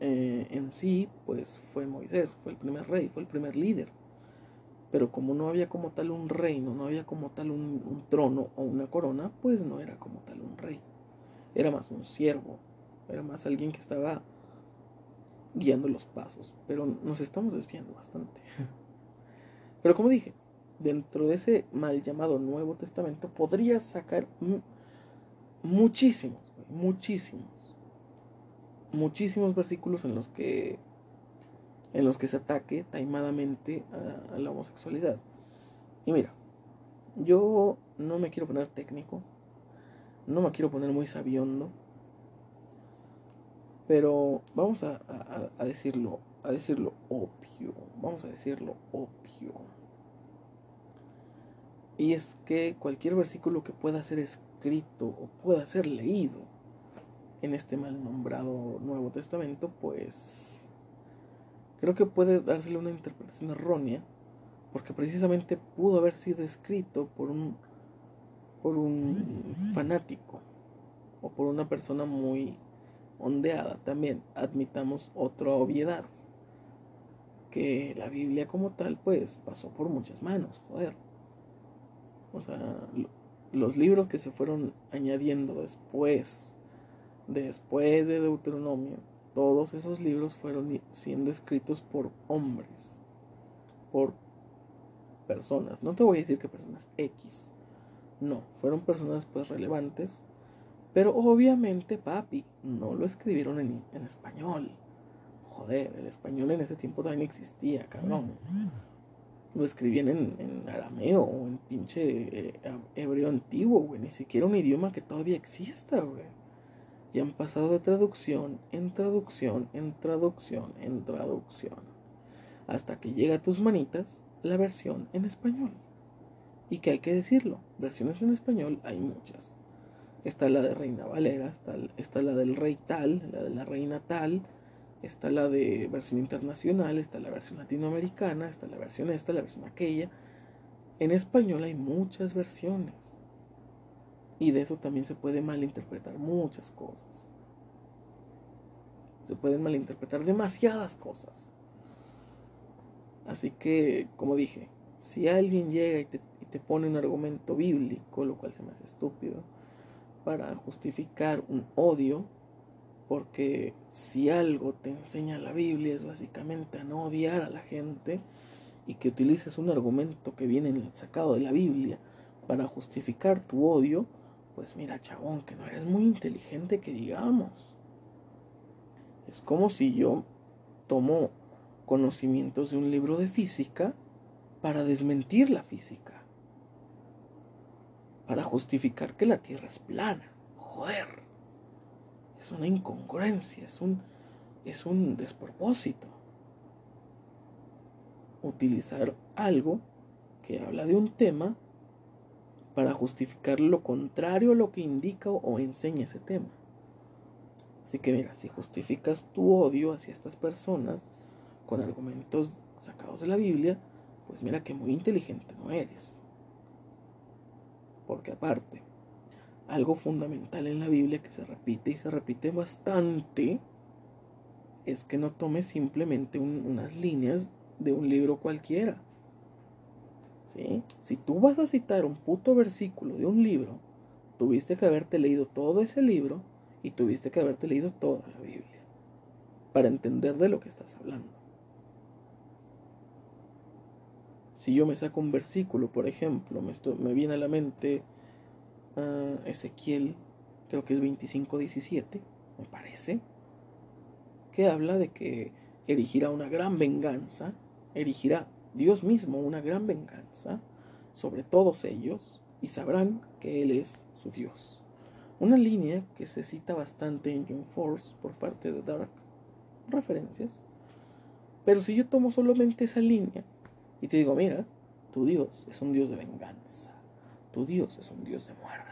eh, en sí, pues fue Moisés, fue el primer rey, fue el primer líder. Pero como no había como tal un reino, no había como tal un, un trono o una corona, pues no era como tal un rey. Era más un siervo, era más alguien que estaba guiando los pasos. Pero nos estamos desviando bastante. Pero como dije, dentro de ese mal llamado Nuevo Testamento podrías sacar muchísimos, muchísimos, muchísimos versículos en los que en los que se ataque taimadamente a, la homosexualidad. Y mira, yo no me quiero poner técnico, no me quiero poner muy sabiondo, pero vamos a, a, decirlo, a decirlo obvio, vamos a decirlo obvio. Y es que cualquier versículo que pueda ser escrito o pueda ser leído en este mal nombrado Nuevo Testamento, pues creo que puede dársele una interpretación errónea, porque precisamente pudo haber sido escrito por un por un fanático o por una persona muy ondeada también. Admitamos otra obviedad, que la Biblia como tal pues pasó por muchas manos, joder. O sea, los libros que se fueron añadiendo después, después de Deuteronomio, todos esos libros fueron siendo escritos por hombres, por personas. No te voy a decir que personas X, no, fueron personas pues relevantes, pero obviamente, papi, no lo escribieron en, en español. Joder, el español en ese tiempo también existía, cabrón lo escribían en, arameo o en pinche eh, hebreo antiguo, güey. Ni siquiera un idioma que todavía exista, güey. Y han pasado de traducción en traducción, en traducción, en traducción. Hasta que llega a tus manitas la versión en español. Y que hay que decirlo, versiones en español hay muchas. Está la de Reina Valera, está, está la del rey tal, la de la reina tal, está la de versión internacional, está la versión latinoamericana, está la versión esta, la versión aquella. En español hay muchas versiones. Y de eso también se puede malinterpretar muchas cosas. Se pueden malinterpretar demasiadas cosas. Así que, como dije, si alguien llega y te, y te pone un argumento bíblico, lo cual se me hace estúpido, para justificar un odio, porque si algo te enseña la Biblia es básicamente a no odiar a la gente y que utilices un argumento que viene sacado de la Biblia para justificar tu odio, pues mira, chabón, que no eres muy inteligente que digamos. Es como si yo tomo conocimientos de un libro de física para desmentir la física. Para justificar que la Tierra es plana. Joder es una incongruencia, es un, es un despropósito. Utilizar algo que habla de un tema para justificar lo contrario a lo que indica o enseña ese tema. Así que mira, si justificas tu odio hacia estas personas con argumentos sacados de la Biblia, pues mira que muy inteligente no eres. Porque aparte, algo fundamental en la Biblia que se repite y se repite bastante es que no tomes simplemente unas líneas de un libro cualquiera. ¿Sí? Si tú vas a citar un puto versículo de un libro, tuviste que haberte leído todo ese libro y tuviste que haberte leído toda la Biblia para entender de lo que estás hablando. Si yo me saco un versículo, por ejemplo, me, me viene a la mente Ezequiel, creo que es 25-17, me parece, que habla de que erigirá una gran venganza, erigirá Dios mismo una gran venganza sobre todos ellos y sabrán que Él es su Dios. Una línea que se cita bastante en John Force por parte de Dark Referencias. Pero si yo tomo solamente esa línea y te digo, mira, tu Dios es un Dios de venganza, tu Dios es un Dios de muerte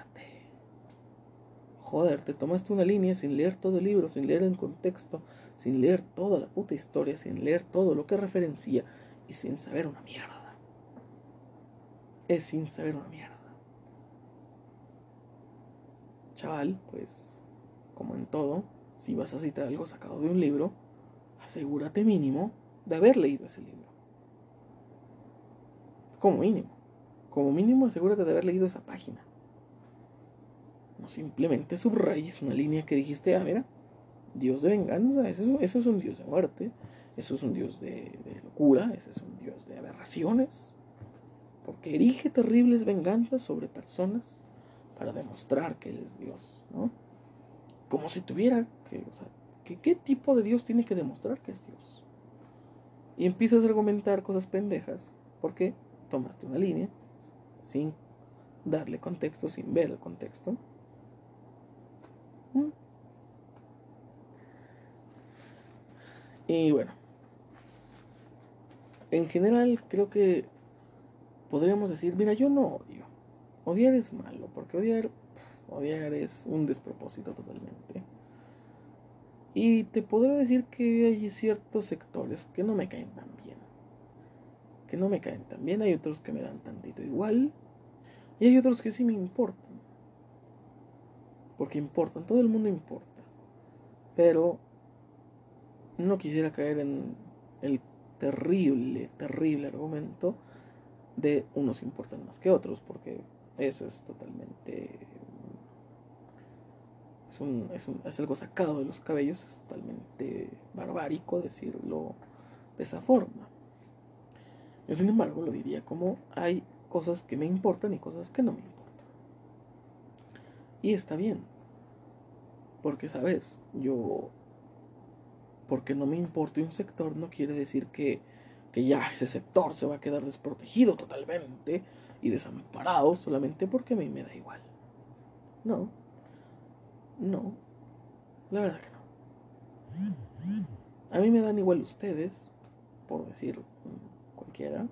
Joder, te tomaste una línea sin leer todo el libro, sin leer el contexto, sin leer toda la puta historia, sin leer todo lo que referencia y sin saber una mierda. Es sin saber una mierda. Chaval, pues, como en todo, si vas a citar algo sacado de un libro, asegúrate mínimo de haber leído ese libro. Como mínimo. Como mínimo asegúrate de haber leído esa página. No simplemente subrayes una línea que dijiste, ah, mira, Dios de venganza, eso, eso es un Dios de muerte, eso es un Dios de, locura, ese es un Dios de aberraciones, porque erige terribles venganzas sobre personas para demostrar que Él es Dios, ¿no? Como si tuviera que, o sea, ¿qué tipo de Dios tiene que demostrar que es Dios? y empiezas a argumentar cosas pendejas porque tomaste una línea sin darle contexto, sin ver el contexto. ¿Mm? Y bueno, en general creo que podríamos decir, mira, yo no odio. Odiar es malo, porque odiar, odiar es un despropósito totalmente. Y te podría decir que hay ciertos sectores que no me caen tan. Que no me caen tan bien, hay otros que me dan tantito igual. Y hay otros que sí me importan. Porque importan, todo el mundo importa. Pero no quisiera caer en el terrible, terrible argumento de unos importan más que otros, porque eso es totalmente... Es, un, es, un, es algo sacado de los cabellos, es totalmente barbárico decirlo de esa forma. Yo, sin embargo, lo diría como hay cosas que me importan y cosas que no me importan. Y está bien. Porque, ¿sabes? Yo porque no me importe un sector no quiere decir que, que ya ese sector se va a quedar desprotegido totalmente y desamparado solamente porque a mí me da igual. No, no, la verdad que no. A mí me dan igual ustedes, por decir cualquiera,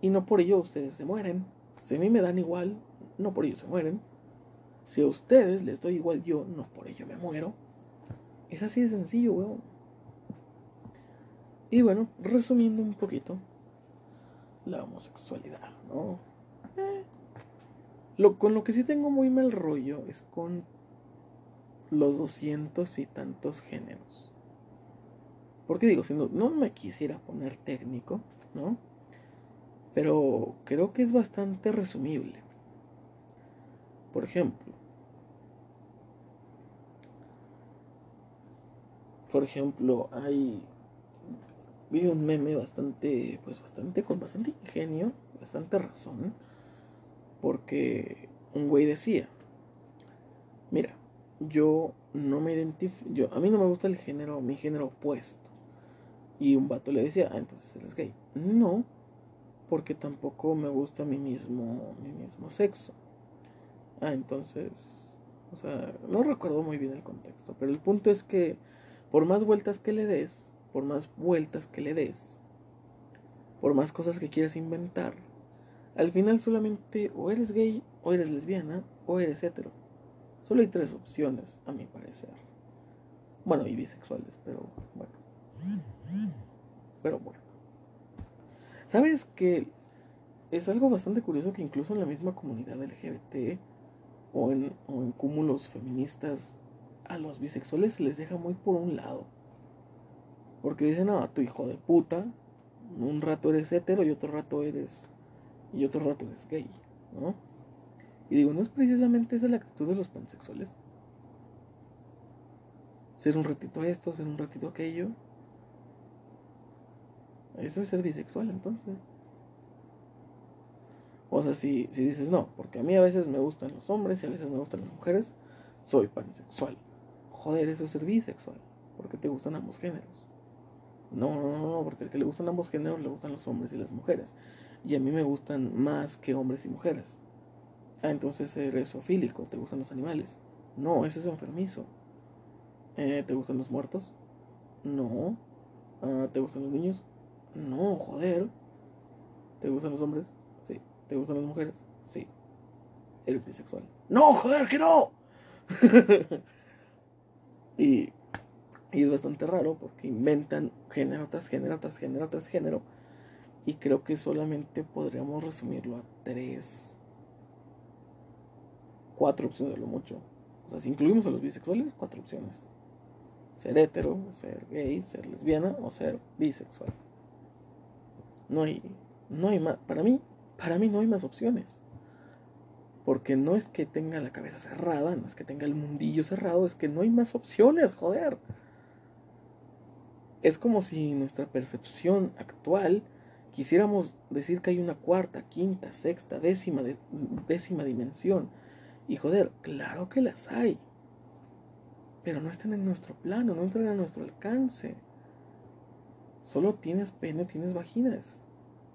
y no por ello ustedes se mueren. Si a mí me dan igual, no por ello se mueren. Si a ustedes les doy igual yo, no por ello me muero. Es así de sencillo, weón. Y bueno, resumiendo un poquito, la homosexualidad, ¿no? Eh, lo, con lo que sí tengo muy mal rollo es con los doscientos y tantos géneros. Porque digo, no, me quisiera poner técnico, ¿no? Pero creo que es bastante resumible. Por ejemplo, por ejemplo, hay vi un meme bastante, pues bastante, con bastante ingenio, bastante razón, porque un güey decía, mira, yo no me identifico, a mí no me gusta el género, mi género opuesto. Y un vato le decía, ah, entonces eres gay. No, porque tampoco me gusta mi mismo, mi mismo sexo. Ah, entonces, o sea, no recuerdo muy bien el contexto, pero el punto es que por más vueltas que le des, por más vueltas que le des, por más cosas que quieras inventar, al final solamente o eres gay, o eres lesbiana, o eres hetero. Solo hay tres opciones, a mi parecer. Bueno, y bisexuales, pero bueno. Pero bueno. ¿Sabes que es algo bastante curioso que incluso en la misma comunidad LGBT o en, o en cúmulos feministas a los bisexuales se les deja muy por un lado. Porque dicen, no, tu hijo de puta, un rato eres hetero y otro rato eres. y otro rato eres gay, ¿no? Y digo, ¿no es precisamente esa la actitud de los pansexuales? Ser un ratito esto, ser un ratito aquello. Eso es ser bisexual entonces. O sea, si, si dices no, porque a mí a veces me gustan los hombres y a veces me gustan las mujeres, soy pansexual joder, eso es ser bisexual, porque te gustan ambos géneros. No, no, no, porque el que le gustan ambos géneros le gustan los hombres y las mujeres. Y a mí me gustan más que hombres y mujeres. Ah, entonces eres ofílico, te gustan los animales. No, eso es enfermizo. Eh, ¿Te gustan los muertos? No. Ah, ¿Te gustan los niños? No, joder. ¿Te gustan los hombres? Sí. ¿Te gustan las mujeres? Sí. Eres bisexual. No, joder, que no. Y, es bastante raro porque inventan género tras género tras género tras género. Y creo que solamente podríamos resumirlo a tres, cuatro opciones de lo mucho. O sea, si incluimos a los bisexuales, cuatro opciones. Ser hetero, ser gay, ser lesbiana o ser bisexual. No hay, no hay más, para mí, para mí no hay más opciones. Porque no es que tenga la cabeza cerrada, no es que tenga el mundillo cerrado, es que no hay más opciones, joder. Es como si nuestra percepción actual quisiéramos decir que hay una cuarta, quinta, sexta, décima, décima dimensión. Y joder, claro que las hay. Pero no están en nuestro plano, no entran a nuestro alcance. Solo tienes pene, tienes vaginas.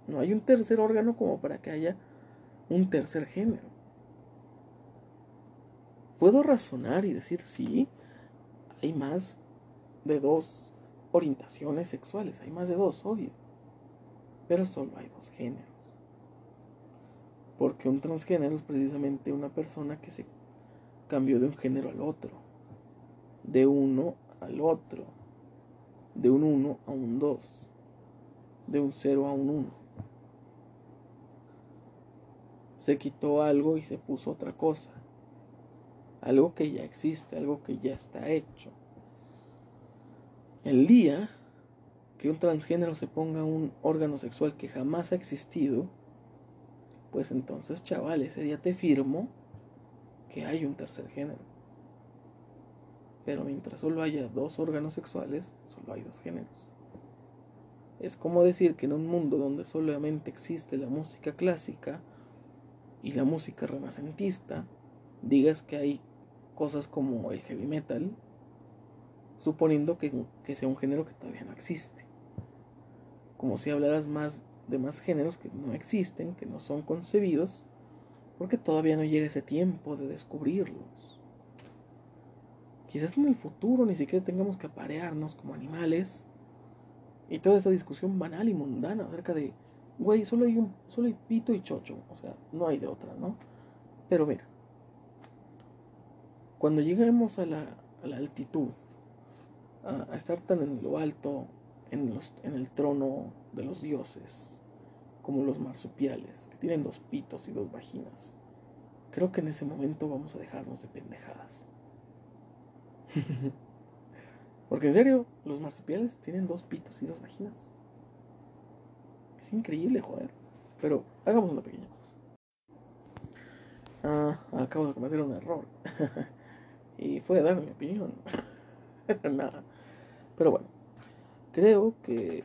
No hay un tercer órgano como para que haya un tercer género. Puedo razonar y decir, sí, hay más de dos orientaciones sexuales, hay más de dos, obvio. Pero solo hay dos géneros. Porque un transgénero es precisamente una persona que se cambió de un género al otro, de uno al otro, de un uno a un dos, de un cero a un uno. Se quitó algo y se puso otra cosa algo que ya existe, algo que ya está hecho. El día que un transgénero se ponga un órgano sexual que jamás ha existido, pues entonces, chaval, ese día te firmo que hay un tercer género. Pero mientras solo haya dos órganos sexuales, solo hay dos géneros. Es como decir que en un mundo donde solamente existe la música clásica y la música renacentista, digas que hay cosas como el heavy metal, suponiendo que, sea un género que todavía no existe. Como si hablaras más de más géneros que no existen, que no son concebidos, porque todavía no llega ese tiempo de descubrirlos. Quizás en el futuro ni siquiera tengamos que aparearnos como animales y toda esa discusión banal y mundana acerca de, güey, solo hay solo hay pito y chocho, o sea, no hay de otra, ¿no? Pero mira, cuando lleguemos a la, altitud, a, estar tan en lo alto, en, en el trono de los dioses, como los marsupiales, que tienen dos pitos y dos vaginas, creo que en ese momento vamos a dejarnos de pendejadas. Porque en serio, los marsupiales tienen dos pitos y dos vaginas. Es increíble, joder. Pero hagamos una pequeña. Ah, acabo de cometer un error. y fue dar mi opinión. Nada. Pero bueno, creo que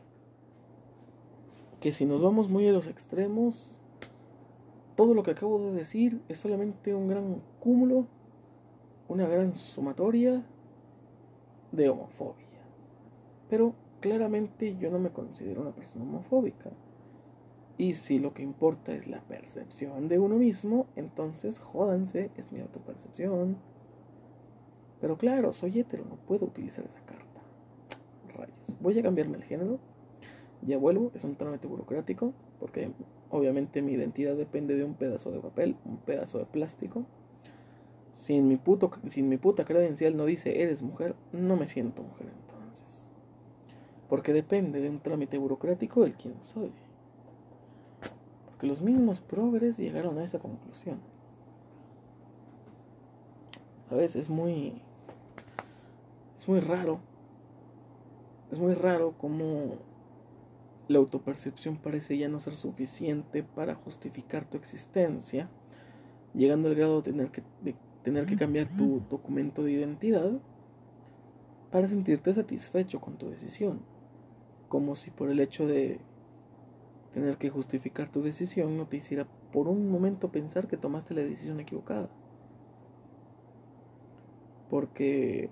que si nos vamos muy a los extremos, todo lo que acabo de decir es solamente un gran cúmulo, una gran sumatoria de homofobia. Pero claramente yo no me considero una persona homofóbica. Y si lo que importa es la percepción de uno mismo, entonces jódanse, es mi autopercepción. Pero claro, soy hetero, no puedo utilizar esa carta. Rayos. Voy a cambiarme el género. Ya vuelvo, es un trámite burocrático, porque obviamente mi identidad depende de un pedazo de papel, un pedazo de plástico. Sin mi, puto, sin mi puta credencial no dice eres mujer, no me siento mujer entonces. Porque depende de un trámite burocrático el quién soy. Porque los mismos progres llegaron a esa conclusión. ¿Sabes? Es muy es muy raro. Es muy raro como la autopercepción parece ya no ser suficiente para justificar tu existencia, llegando al grado de tener que, tener que cambiar tu documento de identidad para sentirte satisfecho con tu decisión, como si por el hecho de tener que justificar tu decisión no te hiciera por un momento pensar que tomaste la decisión equivocada. Porque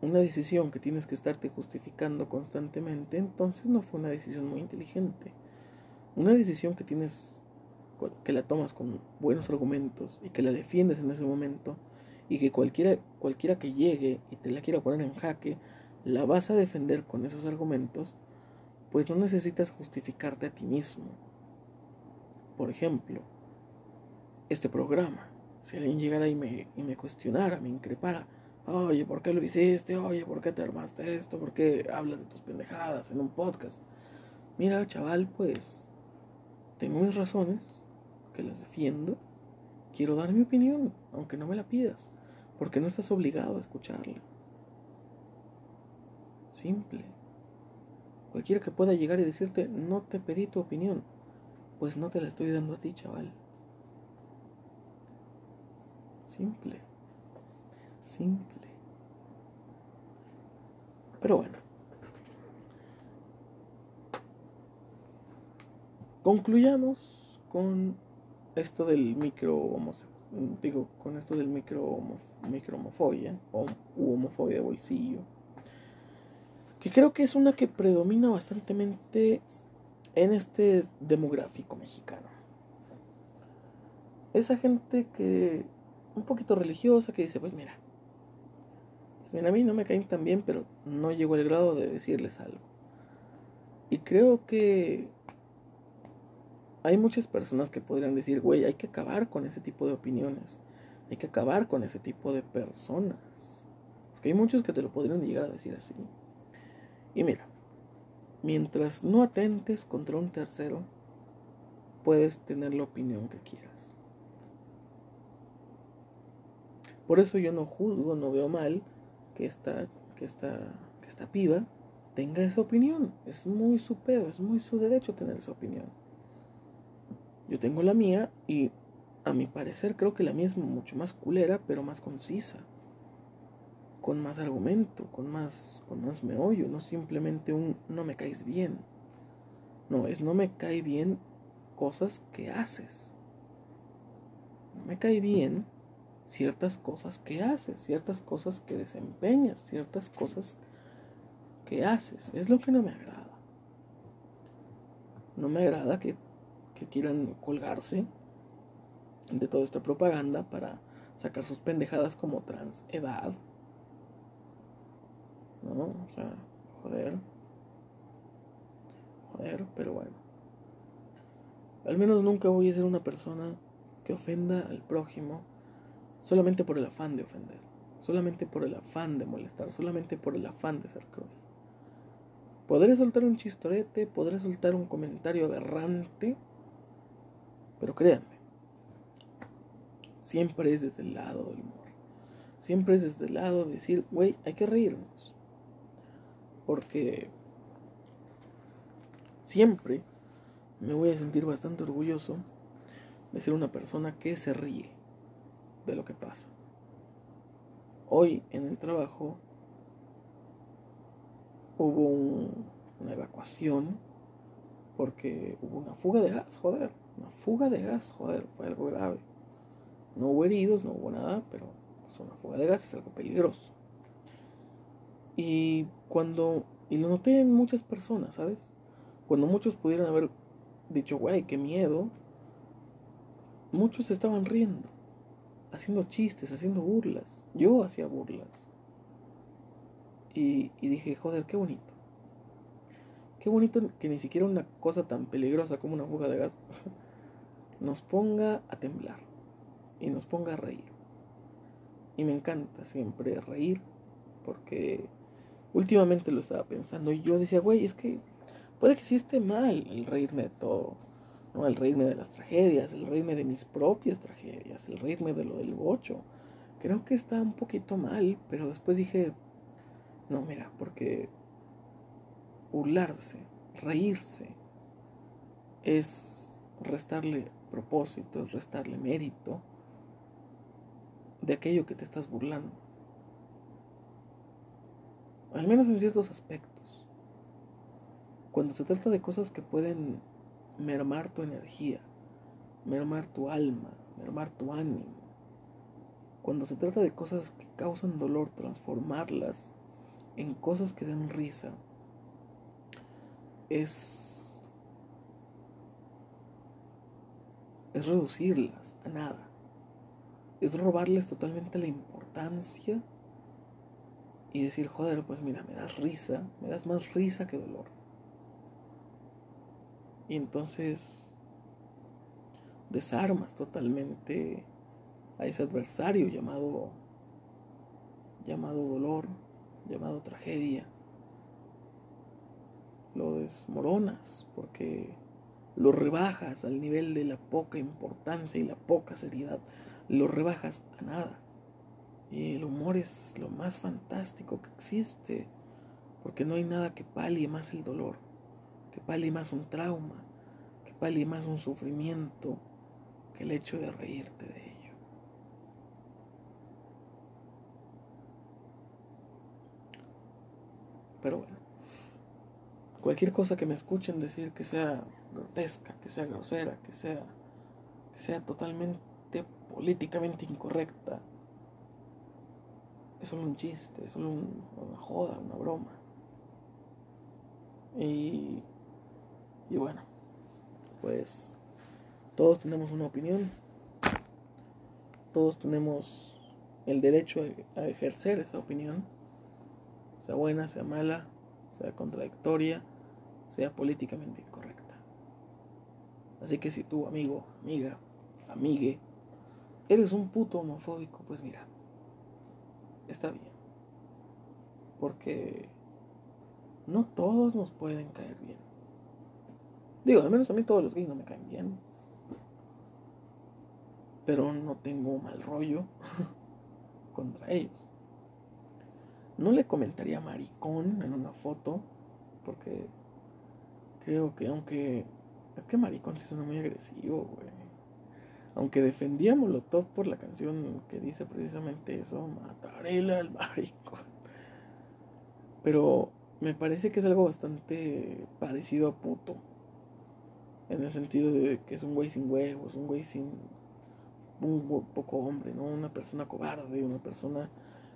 una decisión que tienes que estarte justificando constantemente, entonces no fue una decisión muy inteligente. Una decisión que tienes que la tomas con buenos argumentos y que la defiendes en ese momento y que cualquiera cualquiera que llegue y te la quiera poner en jaque, la vas a defender con esos argumentos, pues no necesitas justificarte a ti mismo. Por ejemplo, este programa, si alguien llegara y me, y me cuestionara, me increpara, Oye, ¿por qué lo hiciste? Oye, ¿por qué te armaste esto? ¿Por qué hablas de tus pendejadas en un podcast? Mira, chaval, pues tengo mis razones, que las defiendo. Quiero dar mi opinión, aunque no me la pidas, porque no estás obligado a escucharla. Simple. Cualquiera que pueda llegar y decirte, no te pedí tu opinión, pues no te la estoy dando a ti, chaval. Simple simple. Pero bueno. Concluyamos con esto del micro digo, con esto del micro, micro homofobia o homofobia de bolsillo. que creo que es una que predomina bastantemente en este demográfico mexicano. Esa gente que un poquito religiosa que dice, pues mira, pues mira, a mí no me caen tan bien, pero no llego al grado de decirles algo. Y creo que hay muchas personas que podrían decir, güey, hay que acabar con ese tipo de opiniones, hay que acabar con ese tipo de personas. Porque hay muchos que te lo podrían llegar a decir así. Y mira, mientras no atentes contra un tercero, puedes tener la opinión que quieras. Por eso yo no juzgo, no veo mal que esta, que esta, que esta piba tenga esa opinión. Es muy su pedo, es muy su derecho tener esa opinión. Yo tengo la mía y a mi parecer creo que la mía es mucho más culera, pero más concisa. Con más argumento, con más, con más meollo, no simplemente un no me caes bien. No, es no me cae bien cosas que haces. No me cae bien ciertas cosas que haces, ciertas cosas que desempeñas, ciertas cosas que haces. Es lo que no me agrada. No me agrada que, que quieran colgarse de toda esta propaganda para sacar sus pendejadas como trans edad. ¿No? O sea, joder. Joder, pero bueno. Al menos nunca voy a ser una persona que ofenda al prójimo solamente por el afán de ofender, solamente por el afán de molestar, solamente por el afán de ser cruel. Podré soltar un chistorete, podré soltar un comentario aberrante, pero créanme, siempre es desde el lado del humor. Siempre es desde el lado de decir, güey, hay que reírnos. Porque siempre me voy a sentir bastante orgulloso de ser una persona que se ríe de lo que pasa. Hoy en el trabajo hubo una evacuación porque hubo una fuga de gas, joder, una fuga de gas, joder, fue algo grave. No hubo heridos, no hubo nada, pero pues, una fuga de gas es algo peligroso. Y cuando, y lo noté en muchas personas, ¿sabes? Cuando muchos pudieran haber dicho, güey, qué miedo, muchos estaban riendo haciendo chistes, haciendo burlas. Yo hacía burlas. Y, dije, joder, qué bonito. Qué bonito que ni siquiera una cosa tan peligrosa como una fuga de gas nos ponga a temblar y nos ponga a reír. Y me encanta siempre reír porque últimamente lo estaba pensando y yo decía, güey, es que puede que sí esté mal el reírme de todo ¿no? El reírme de las tragedias, el reírme de mis propias tragedias, el reírme de lo del bocho. Creo que está un poquito mal, pero después dije, no, mira, porque burlarse, reírse, es restarle propósito, es restarle mérito de aquello que te estás burlando. Al menos en ciertos aspectos. Cuando se trata de cosas que pueden mermar tu energía, mermar tu alma, mermar tu ánimo. Cuando se trata de cosas que causan dolor, transformarlas en cosas que den risa, es, es reducirlas a nada. Es robarles totalmente la importancia y decir, joder, pues mira, me das risa, me das más risa que dolor. Y entonces desarmas totalmente a ese adversario llamado llamado dolor, llamado tragedia. Lo desmoronas porque lo rebajas al nivel de la poca importancia y la poca seriedad. Lo rebajas a nada. Y el humor es lo más fantástico que existe, porque no hay nada que palie más el dolor que pale más un trauma, que pale más un sufrimiento que el hecho de reírte de ello. Pero bueno, cualquier cosa que me escuchen decir que sea grotesca, que sea grosera, que sea, que sea totalmente políticamente incorrecta, es solo un chiste, es solo una joda, una broma. Y, y bueno, pues todos tenemos una opinión, todos tenemos el derecho a ejercer esa opinión, sea buena, sea mala, sea contradictoria, sea políticamente. Así que si tú, amigo, amiga, amigue, eres un puto homofóbico, pues mira, está bien. Porque no todos nos pueden caer bien. Digo, al menos a mí todos los gays no me caen bien. Pero no tengo mal rollo contra ellos. No le comentaría maricón en una foto, porque creo que aunque... Es que maricón sí suena muy agresivo, güey. Aunque defendía Molotov por la canción que dice precisamente eso, mataré al maricón. Pero me parece que es algo bastante parecido a puto. En el sentido de que es un güey sin huevos, un güey sin un poco hombre, ¿no? Una persona cobarde, una persona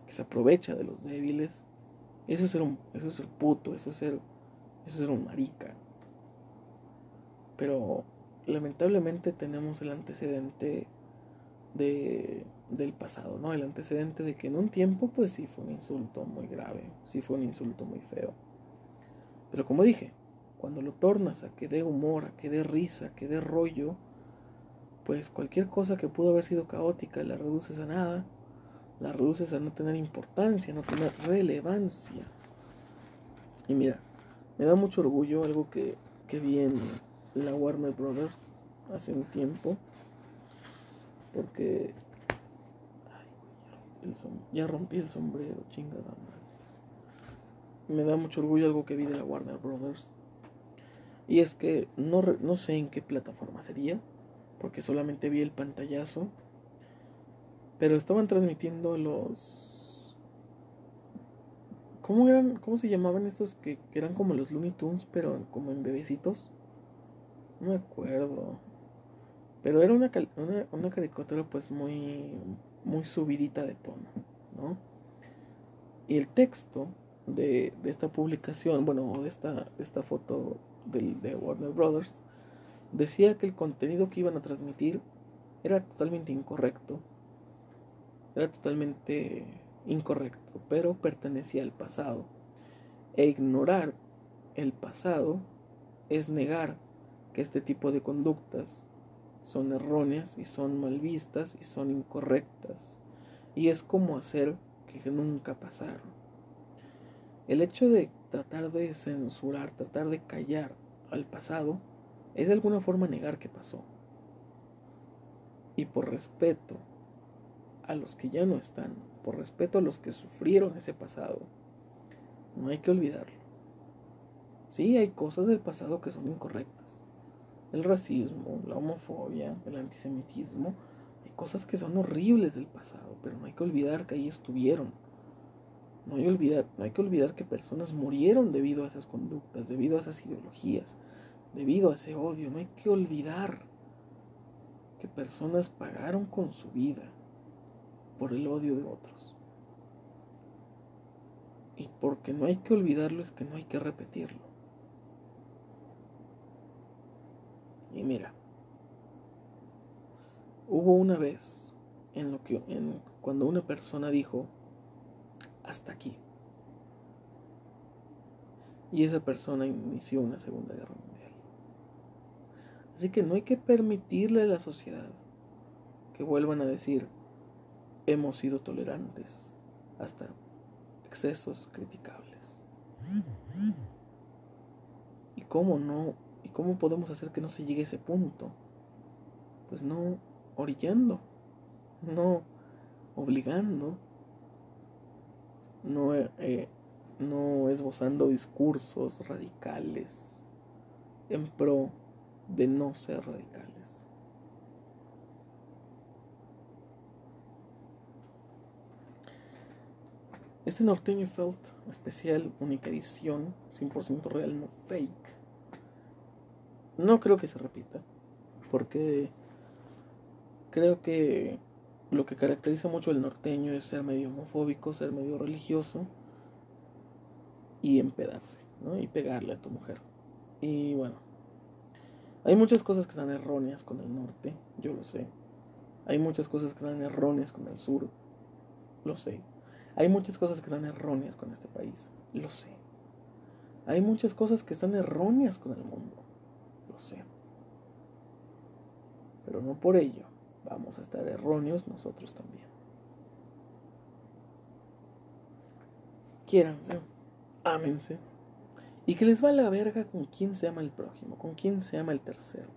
que se aprovecha de los débiles. Eso es ser un, eso es ser puto, eso es ser, eso es ser un marica. Pero lamentablemente tenemos el antecedente de, del pasado, ¿no? El antecedente de que en un tiempo, pues sí fue un insulto muy grave, sí fue un insulto muy feo. Pero como dije, cuando lo tornas a que dé humor, a que dé risa, a que dé rollo, pues cualquier cosa que pudo haber sido caótica la reduces a nada, la reduces a no tener importancia, no tener relevancia. Y mira, me da mucho orgullo algo que, que la Warner Brothers hace un tiempo, porque ya rompí el sombrero, chingada madre. Me da mucho orgullo algo que vi de la Warner Brothers. Y es que no, no sé en qué plataforma sería, porque solamente vi el pantallazo. Pero estaban transmitiendo los. ¿Cómo eran? ¿Cómo se llamaban estos que, eran como los Looney Tunes, pero como en bebecitos? No me acuerdo. Pero era una, una, caricatura pues muy, muy subidita de tono, ¿no? Y el texto de, de esta publicación, bueno, de esta, de esta foto del, de Warner Brothers, decía que el contenido que iban a transmitir era totalmente incorrecto. Era totalmente incorrecto, pero pertenecía al pasado. E ignorar el pasado es negar que este tipo de conductas son erróneas y son mal vistas y son incorrectas. Y es como hacer que nunca pasaron. El hecho de tratar de censurar, tratar de callar al pasado, es de alguna forma negar que pasó. Y por respeto a los que ya no están, por respeto a los que sufrieron ese pasado, no hay que olvidarlo. Sí, hay cosas del pasado que son incorrectas. El racismo, la homofobia, el antisemitismo, hay cosas que son horribles del pasado, pero no hay que olvidar que ahí estuvieron. No hay, olvidar, no hay que olvidar que personas murieron debido a esas conductas, debido a esas ideologías, debido a ese odio. No hay que olvidar que personas pagaron con su vida por el odio de otros. Y porque no hay que olvidarlo es que no hay que repetirlo. Y mira, hubo una vez en lo que en, cuando una persona dijo hasta aquí. Y esa persona inició una segunda guerra mundial. Así que no hay que permitirle a la sociedad que vuelvan a decir hemos sido tolerantes hasta excesos criticables. ¿Y cómo no? ¿Y cómo podemos hacer que no se llegue a ese punto? Pues no orillando, no obligando, no, eh, no esbozando discursos radicales en pro de no ser radicales. Este norteño felt especial, única edición, 100% real, no fake. No creo que se repita, porque creo que lo que caracteriza mucho al norteño es ser medio homofóbico, ser medio religioso y empedarse. ¿no? y pegarle a tu mujer. Y bueno, hay muchas cosas que están erróneas con el norte, yo lo sé. Hay muchas cosas que están erróneas con el sur, lo sé. Hay muchas cosas que están erróneas con este país, lo sé. Hay muchas cosas que están erróneas con el mundo, Pero no por ello vamos a estar erróneos nosotros también. Quiéranse, ámense. Y que les valga verga con quién se ama el prójimo, con quién se ama el tercero.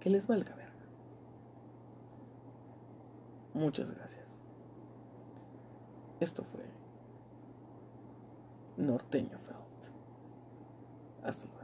Que les valga verga. Muchas gracias. Esto fue Norteño Felt. Hasta luego.